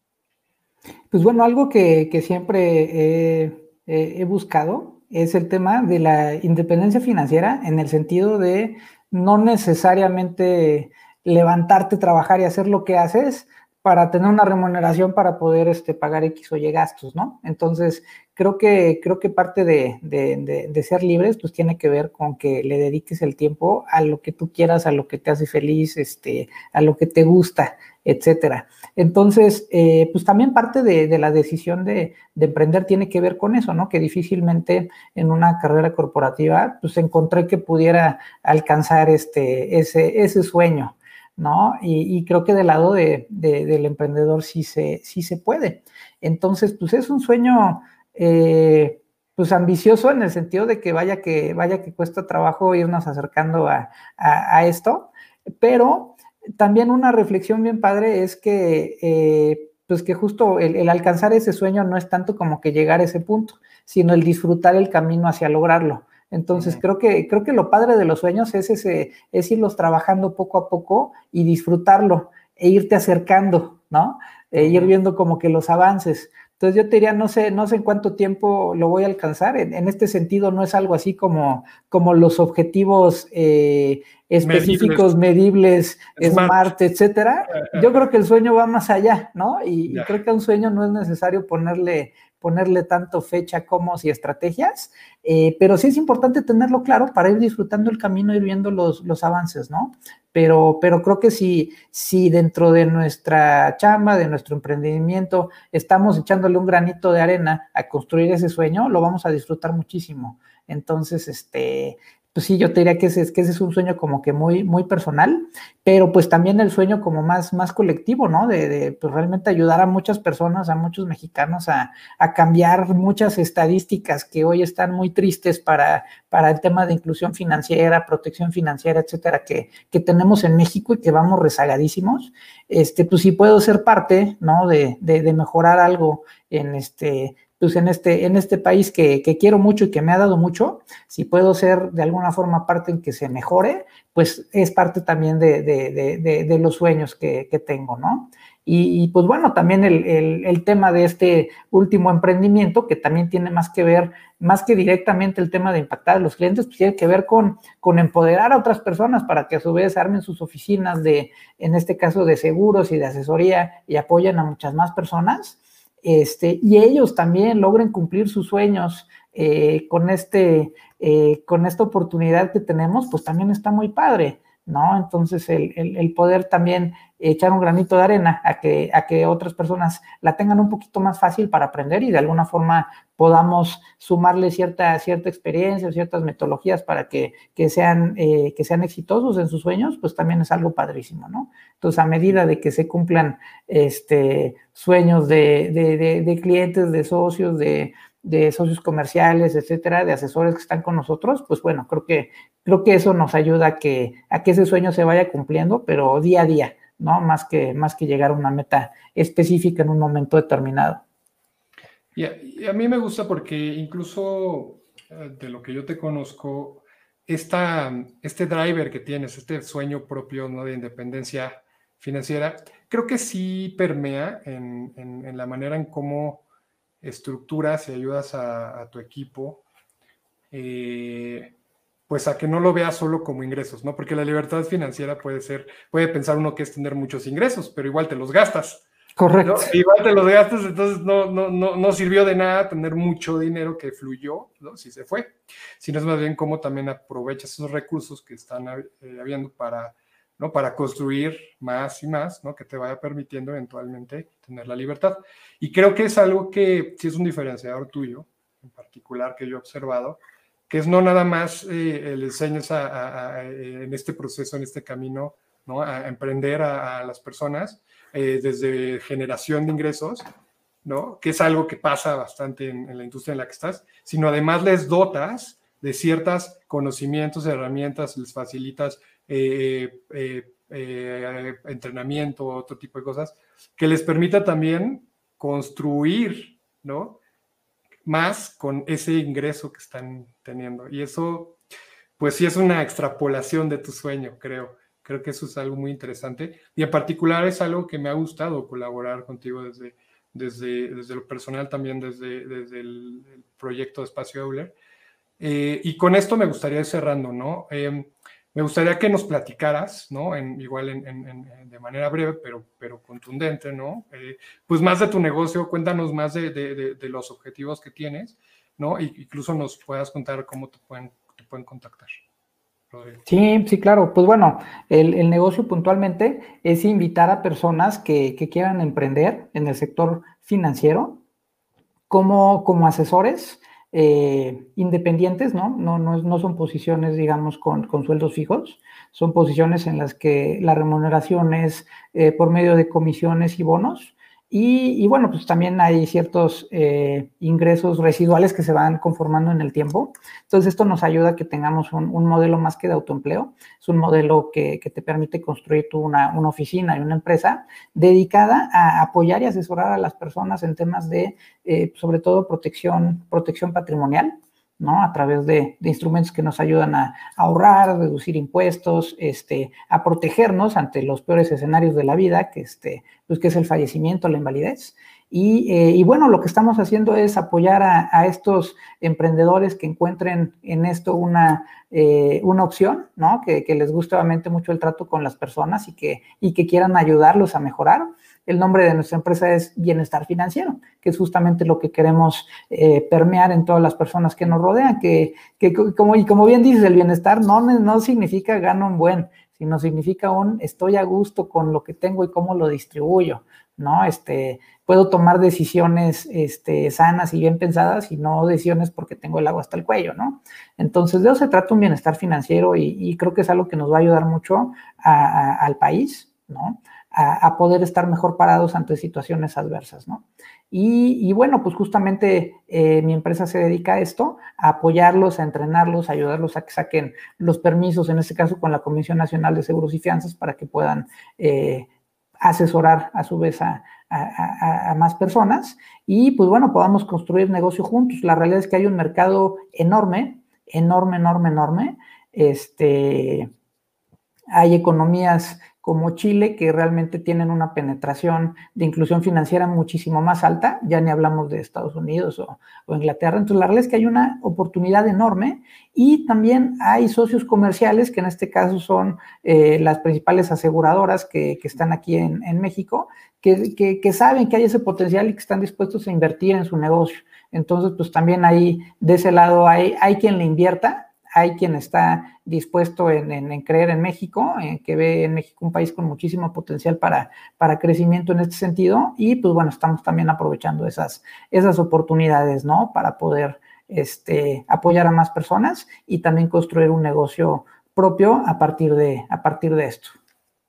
Pues bueno, algo que, siempre he buscado es el tema de la independencia financiera en el sentido de no necesariamente levantarte, trabajar y hacer lo que haces, para tener una remuneración para poder este, pagar X o Y gastos, ¿no? Entonces, creo que, creo que parte de, ser libres, pues tiene que ver con que le dediques el tiempo a lo que tú quieras, a lo que te hace feliz, este, a lo que te gusta, etcétera. Entonces, eh, pues también parte de, la decisión de, emprender tiene que ver con eso, ¿no? Que difícilmente en una carrera corporativa, pues encontré que pudiera alcanzar este, ese, ese sueño. ¿No? Y, creo que del lado de, del emprendedor sí se, sí se puede. Entonces, pues es un sueño, eh, pues ambicioso en el sentido de que vaya que, vaya que cuesta trabajo irnos acercando a, esto, pero también una reflexión bien padre es que, eh, pues que justo el, el, alcanzar ese sueño no es tanto como que llegar a ese punto, sino el disfrutar el camino hacia lograrlo. Entonces, creo, que, creo que lo padre de los sueños es, ese, es irlos trabajando poco a poco y disfrutarlo e irte acercando, ¿no? E ir viendo como que los avances. Entonces yo te diría, no sé, no sé en cuánto tiempo lo voy a alcanzar. En, este sentido, no es algo así como, como los objetivos eh, específicos, medibles, smart. etcétera. Yo creo que el sueño va más allá, ¿no? Y, y, creo que a un sueño no es necesario ponerle ponerle tanto fecha como y estrategias, eh, pero sí es importante tenerlo claro para ir disfrutando el camino, ir viendo los, los avances, ¿no? Pero, pero creo que si, si dentro de nuestra chamba, de nuestro emprendimiento, estamos echándole un granito de arena a construir ese sueño, lo vamos a disfrutar muchísimo. Entonces, este, pues sí, yo te diría que ese, que ese es un sueño como que muy, muy personal, pero pues también el sueño como más, más colectivo, ¿no? De, pues realmente ayudar a muchas personas, a muchos mexicanos a, cambiar muchas estadísticas que hoy están muy tristes para, para el tema de inclusión financiera, protección financiera, etcétera, que, que tenemos en México y que vamos rezagadísimos. Este, pues sí puedo ser parte, ¿no? De, de mejorar algo en este pues en este, en este país que, quiero mucho y que me ha dado mucho, si puedo ser de alguna forma parte en que se mejore, pues es parte también de, los sueños que, que tengo, ¿no? Y, pues bueno, también el, tema de este último emprendimiento, que también tiene más que ver, más que directamente el tema de impactar a los clientes, pues tiene que ver con, con empoderar a otras personas para que a su vez armen sus oficinas de, en este caso, de seguros y de asesoría y apoyen a muchas más personas. Este, y ellos también logren cumplir sus sueños eh, con, este, eh, con esta oportunidad que tenemos, pues también está muy padre. ¿No? Entonces, el, poder también echar un granito de arena a que, a que otras personas la tengan un poquito más fácil para aprender y de alguna forma podamos sumarle cierta, cierta experiencia, ciertas metodologías para que, sean, eh, que sean exitosos en sus sueños, pues también es algo padrísimo, ¿no? Entonces, a medida de que se cumplan este, sueños de, de clientes, de socios, de, de socios comerciales, etcétera, de asesores que están con nosotros, pues bueno, creo que, creo que eso nos ayuda a que, a que ese sueño se vaya cumpliendo, pero día a día, ¿no? Más que, más que llegar a una meta específica en un momento determinado. Y a, mí me gusta porque incluso eh, de lo que yo te conozco, esta, este driver que tienes, este sueño propio ¿no? de independencia financiera, creo que sí permea en, en la manera en cómo estructuras y ayudas a, tu equipo, eh, pues a que no lo veas solo como ingresos, ¿no? Porque la libertad financiera puede ser, puede pensar uno que es tener muchos ingresos, pero igual te los gastas. Correcto. Igual te los gastas, entonces no, no, no, no sirvió de nada tener mucho dinero que fluyó, ¿no? Si se fue, sino es más bien cómo también aprovechas esos recursos que están eh, habiendo para ¿no? Para construir más y más, ¿no? Que te vaya permitiendo eventualmente tener la libertad. Y creo que es algo que sí es un diferenciador tuyo, en particular, que yo he observado, que es no nada más eh, el enseñas en este proceso, en este camino, ¿no? A emprender a, las personas eh, desde generación de ingresos, ¿no? Que es algo que pasa bastante en, en la industria en la que estás, sino además les dotas de ciertos conocimientos, herramientas, les facilitas eh, eh, eh, entrenamiento, otro tipo de cosas, que les permita también construir, ¿no? Más con ese ingreso que están teniendo. Y eso, pues sí es una extrapolación de tu sueño, creo. Creo que eso es algo muy interesante. Y en particular es algo que me ha gustado colaborar contigo desde, desde, desde lo personal, también desde, desde el, proyecto de Espacio Euler. y con esto me gustaría ir cerrando, ¿no? Em, me gustaría que nos platicaras, ¿no? En, igual en, de manera breve, pero, pero contundente, ¿no? Eh, pues más de tu negocio, cuéntanos más de, los objetivos que tienes, ¿no? Y incluso nos puedas contar cómo te pueden, te pueden contactar. Sí, sí, claro. Pues bueno, el, negocio puntualmente es invitar a personas que, que, quieran emprender en el sector financiero como, como asesores eh, independientes, ¿no? No, no, no, son posiciones, digamos, con, con, sueldos fijos, son posiciones en las que la remuneración es eh, por medio de comisiones y bonos y, bueno, pues también hay ciertos eh, ingresos residuales que se van conformando en el tiempo. Entonces, esto nos ayuda a que tengamos un, modelo más que de autoempleo. Es un modelo que, te permite construir tú una, oficina y una empresa dedicada a apoyar y asesorar a las personas en temas de, eh, sobre todo, protección, protección patrimonial. ¿No? A través de, instrumentos que nos ayudan a, ahorrar, a reducir impuestos, este, a protegernos ante los peores escenarios de la vida, que, este, pues, que es el fallecimiento, la invalidez. Y, eh, bueno, lo que estamos haciendo es apoyar a, estos emprendedores que encuentren en esto una, eh, una opción, ¿no? Que, que, les guste obviamente mucho el trato con las personas y que, y que quieran ayudarlos a mejorar el nombre de nuestra empresa es Bienestar Financiero, que es justamente lo que queremos eh, permear en todas las personas que nos rodean, que, como, y como bien dices, el bienestar no, no significa gano un buen, sino significa un estoy a gusto con lo que tengo y cómo lo distribuyo, ¿no? Este, puedo tomar decisiones este, sanas y bien pensadas y no decisiones porque tengo el agua hasta el cuello, ¿no? Entonces, de eso se trata un bienestar financiero y, creo que es algo que nos va a ayudar mucho al país, ¿no? A, poder estar mejor parados ante situaciones adversas, ¿no? Y, bueno, pues justamente eh, mi empresa se dedica a esto, a apoyarlos, a entrenarlos, a ayudarlos a que saquen los permisos, en este caso con la Comisión Nacional de Seguros y Fianzas, para que puedan eh, asesorar a su vez a, más personas y pues bueno, podamos construir negocio juntos. La realidad es que hay un mercado enorme, enorme, enorme, enorme. Este, hay economías como Chile, que realmente tienen una penetración de inclusión financiera muchísimo más alta, ya ni hablamos de Estados Unidos o, Inglaterra, entonces la realidad es que hay una oportunidad enorme y también hay socios comerciales, que en este caso son eh, las principales aseguradoras que, están aquí en, México, que, saben que hay ese potencial y que están dispuestos a invertir en su negocio. Entonces, pues también ahí, de ese lado, hay, hay quien le invierta hay quien está dispuesto en, creer en México, en que ve en México un país con muchísimo potencial para, para crecimiento en este sentido. Y pues bueno, estamos también aprovechando esas, esas oportunidades, ¿no? Para poder este, apoyar a más personas y también construir un negocio propio a partir de, a partir de esto.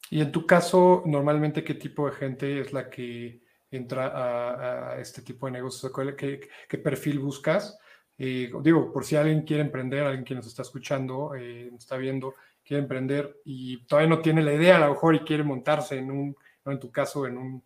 Y en tu caso, normalmente, ¿qué tipo de gente es la que entra a, este tipo de negocios? ¿Qué, qué perfil buscas? Eh, digo, por si alguien quiere emprender, alguien que nos está escuchando, eh, está viendo, quiere emprender y todavía no tiene la idea a lo mejor y quiere montarse en un, en tu caso, en un,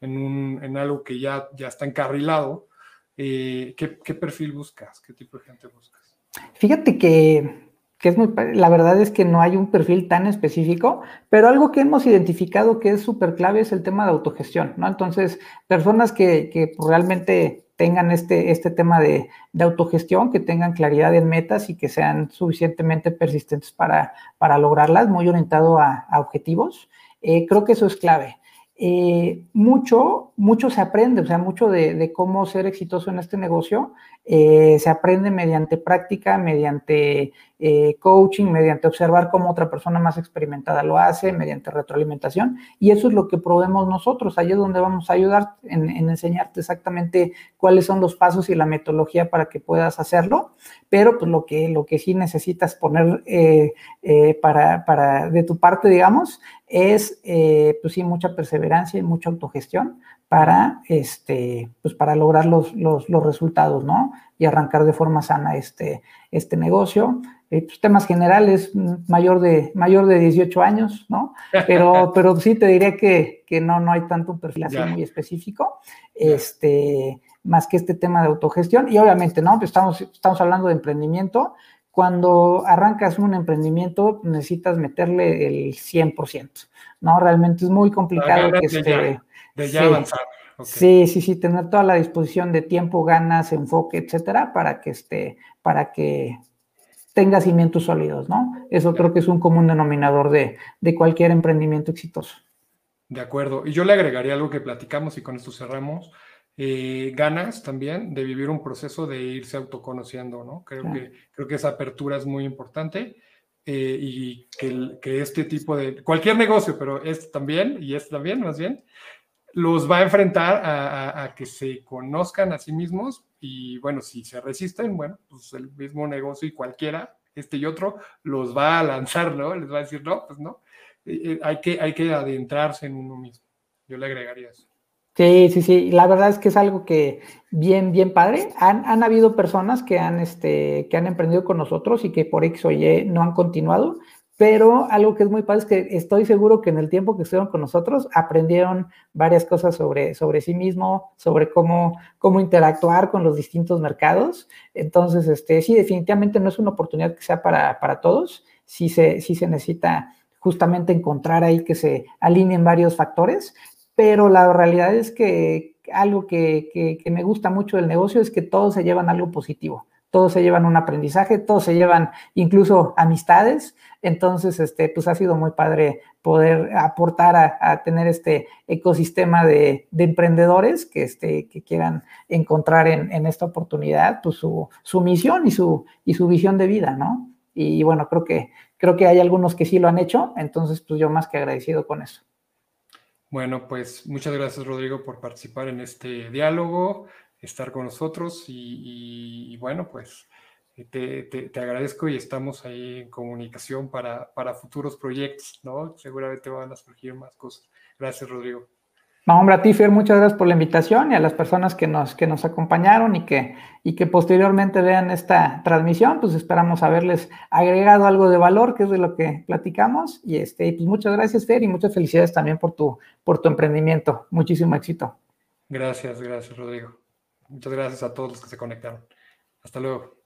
en, un, en algo que ya, ya está encarrilado, eh, ¿qué, ¿qué, perfil buscas? ¿Qué tipo de gente buscas? Fíjate que, que es muy, la verdad es que no hay un perfil tan específico, pero algo que hemos identificado que es súper clave es el tema de autogestión, ¿no? Entonces, personas que, que realmente tengan este, este tema de, autogestión, que tengan claridad en metas y que sean suficientemente persistentes para, para lograrlas, muy orientado a, objetivos. Eh, creo que eso es clave. Eh, mucho, mucho se aprende, o sea, mucho de, cómo ser exitoso en este negocio eh, se aprende mediante práctica, mediante eh, coaching, mediante observar cómo otra persona más experimentada lo hace, mediante retroalimentación. Y eso es lo que probemos nosotros. Ahí es donde vamos a ayudar en, enseñarte exactamente cuáles son los pasos y la metodología para que puedas hacerlo. Pero pues lo que, lo que sí necesitas poner eh, para, para, de tu parte, digamos, es pues sí, mucha perseverancia y mucha autogestión para, este, pues para lograr los, los, los resultados, ¿no? Y arrancar de forma sana este, este negocio. Eh, pues, temas generales, mm, mayor de, mayor de 18 años, ¿no? Pero, *laughs* pero sí te diría que, que no, no hay tanto un perfil así muy específico, este, más que este tema de autogestión. Y obviamente, ¿no? Pues estamos, estamos hablando de emprendimiento. Cuando arrancas un emprendimiento, necesitas meterle el 100%, ¿no? Realmente es muy complicado que este, de ya avanzar. Sí, sí, sí, tener toda la disposición de tiempo, ganas, enfoque, etcétera, para que este, para que tenga cimientos sólidos, ¿no? Eso creo que es un común denominador de, cualquier emprendimiento exitoso. De acuerdo. Y yo le agregaría algo que platicamos y con esto cerramos. Eh, ganas también de vivir un proceso de irse autoconociendo, ¿no? Creo, que, creo que esa apertura es muy importante eh, y que, que, este tipo de, cualquier negocio, pero este también, y este también más bien, los va a enfrentar a, que se conozcan a sí mismos y bueno, si se resisten, bueno, pues el mismo negocio y cualquiera, este y otro, los va a lanzar, ¿no? Les va a decir, no, pues no, eh, eh, hay, que, hay que adentrarse en uno mismo. Yo le agregaría eso. Sí, sí, sí. La verdad es que es algo que bien, bien padre. Han, han habido personas que han, este, que han emprendido con nosotros y que por X o Y no han continuado, pero algo que es muy padre es que estoy seguro que en el tiempo que estuvieron con nosotros aprendieron varias cosas sobre, sobre sí mismo, sobre cómo, cómo interactuar con los distintos mercados. Entonces, este, sí, definitivamente no es una oportunidad que sea para, para todos. Sí se, sí se necesita justamente encontrar ahí que se alineen varios factores, pero la realidad es que algo que, que, que me gusta mucho del negocio es que todos se llevan algo positivo todos se llevan un aprendizaje, todos se llevan incluso amistades. Entonces, este, pues ha sido muy padre poder aportar a, tener este ecosistema de, emprendedores que, este, que quieran encontrar en, esta oportunidad pues, su, misión y su, y su visión de vida, ¿no? Y bueno, creo que, creo que hay algunos que sí lo han hecho, entonces pues yo más que agradecido con eso. Bueno, pues muchas gracias Rodrigo por participar en este diálogo estar con nosotros y, bueno, pues eh, te, agradezco y estamos ahí en comunicación para, para futuros proyectos, ¿no? Seguramente van a surgir más cosas. Gracias, Rodrigo. No, hombre, a ti, Fer, muchas gracias por la invitación y a las personas que nos, que nos acompañaron y que, y que posteriormente vean esta transmisión, pues esperamos haberles agregado algo de valor, que es de lo que platicamos. Y este, pues muchas gracias, Fer, y muchas felicidades también por tu, por tu emprendimiento. Muchísimo éxito. Gracias, gracias, Rodrigo. Muchas gracias a todos los que se conectaron. Hasta luego.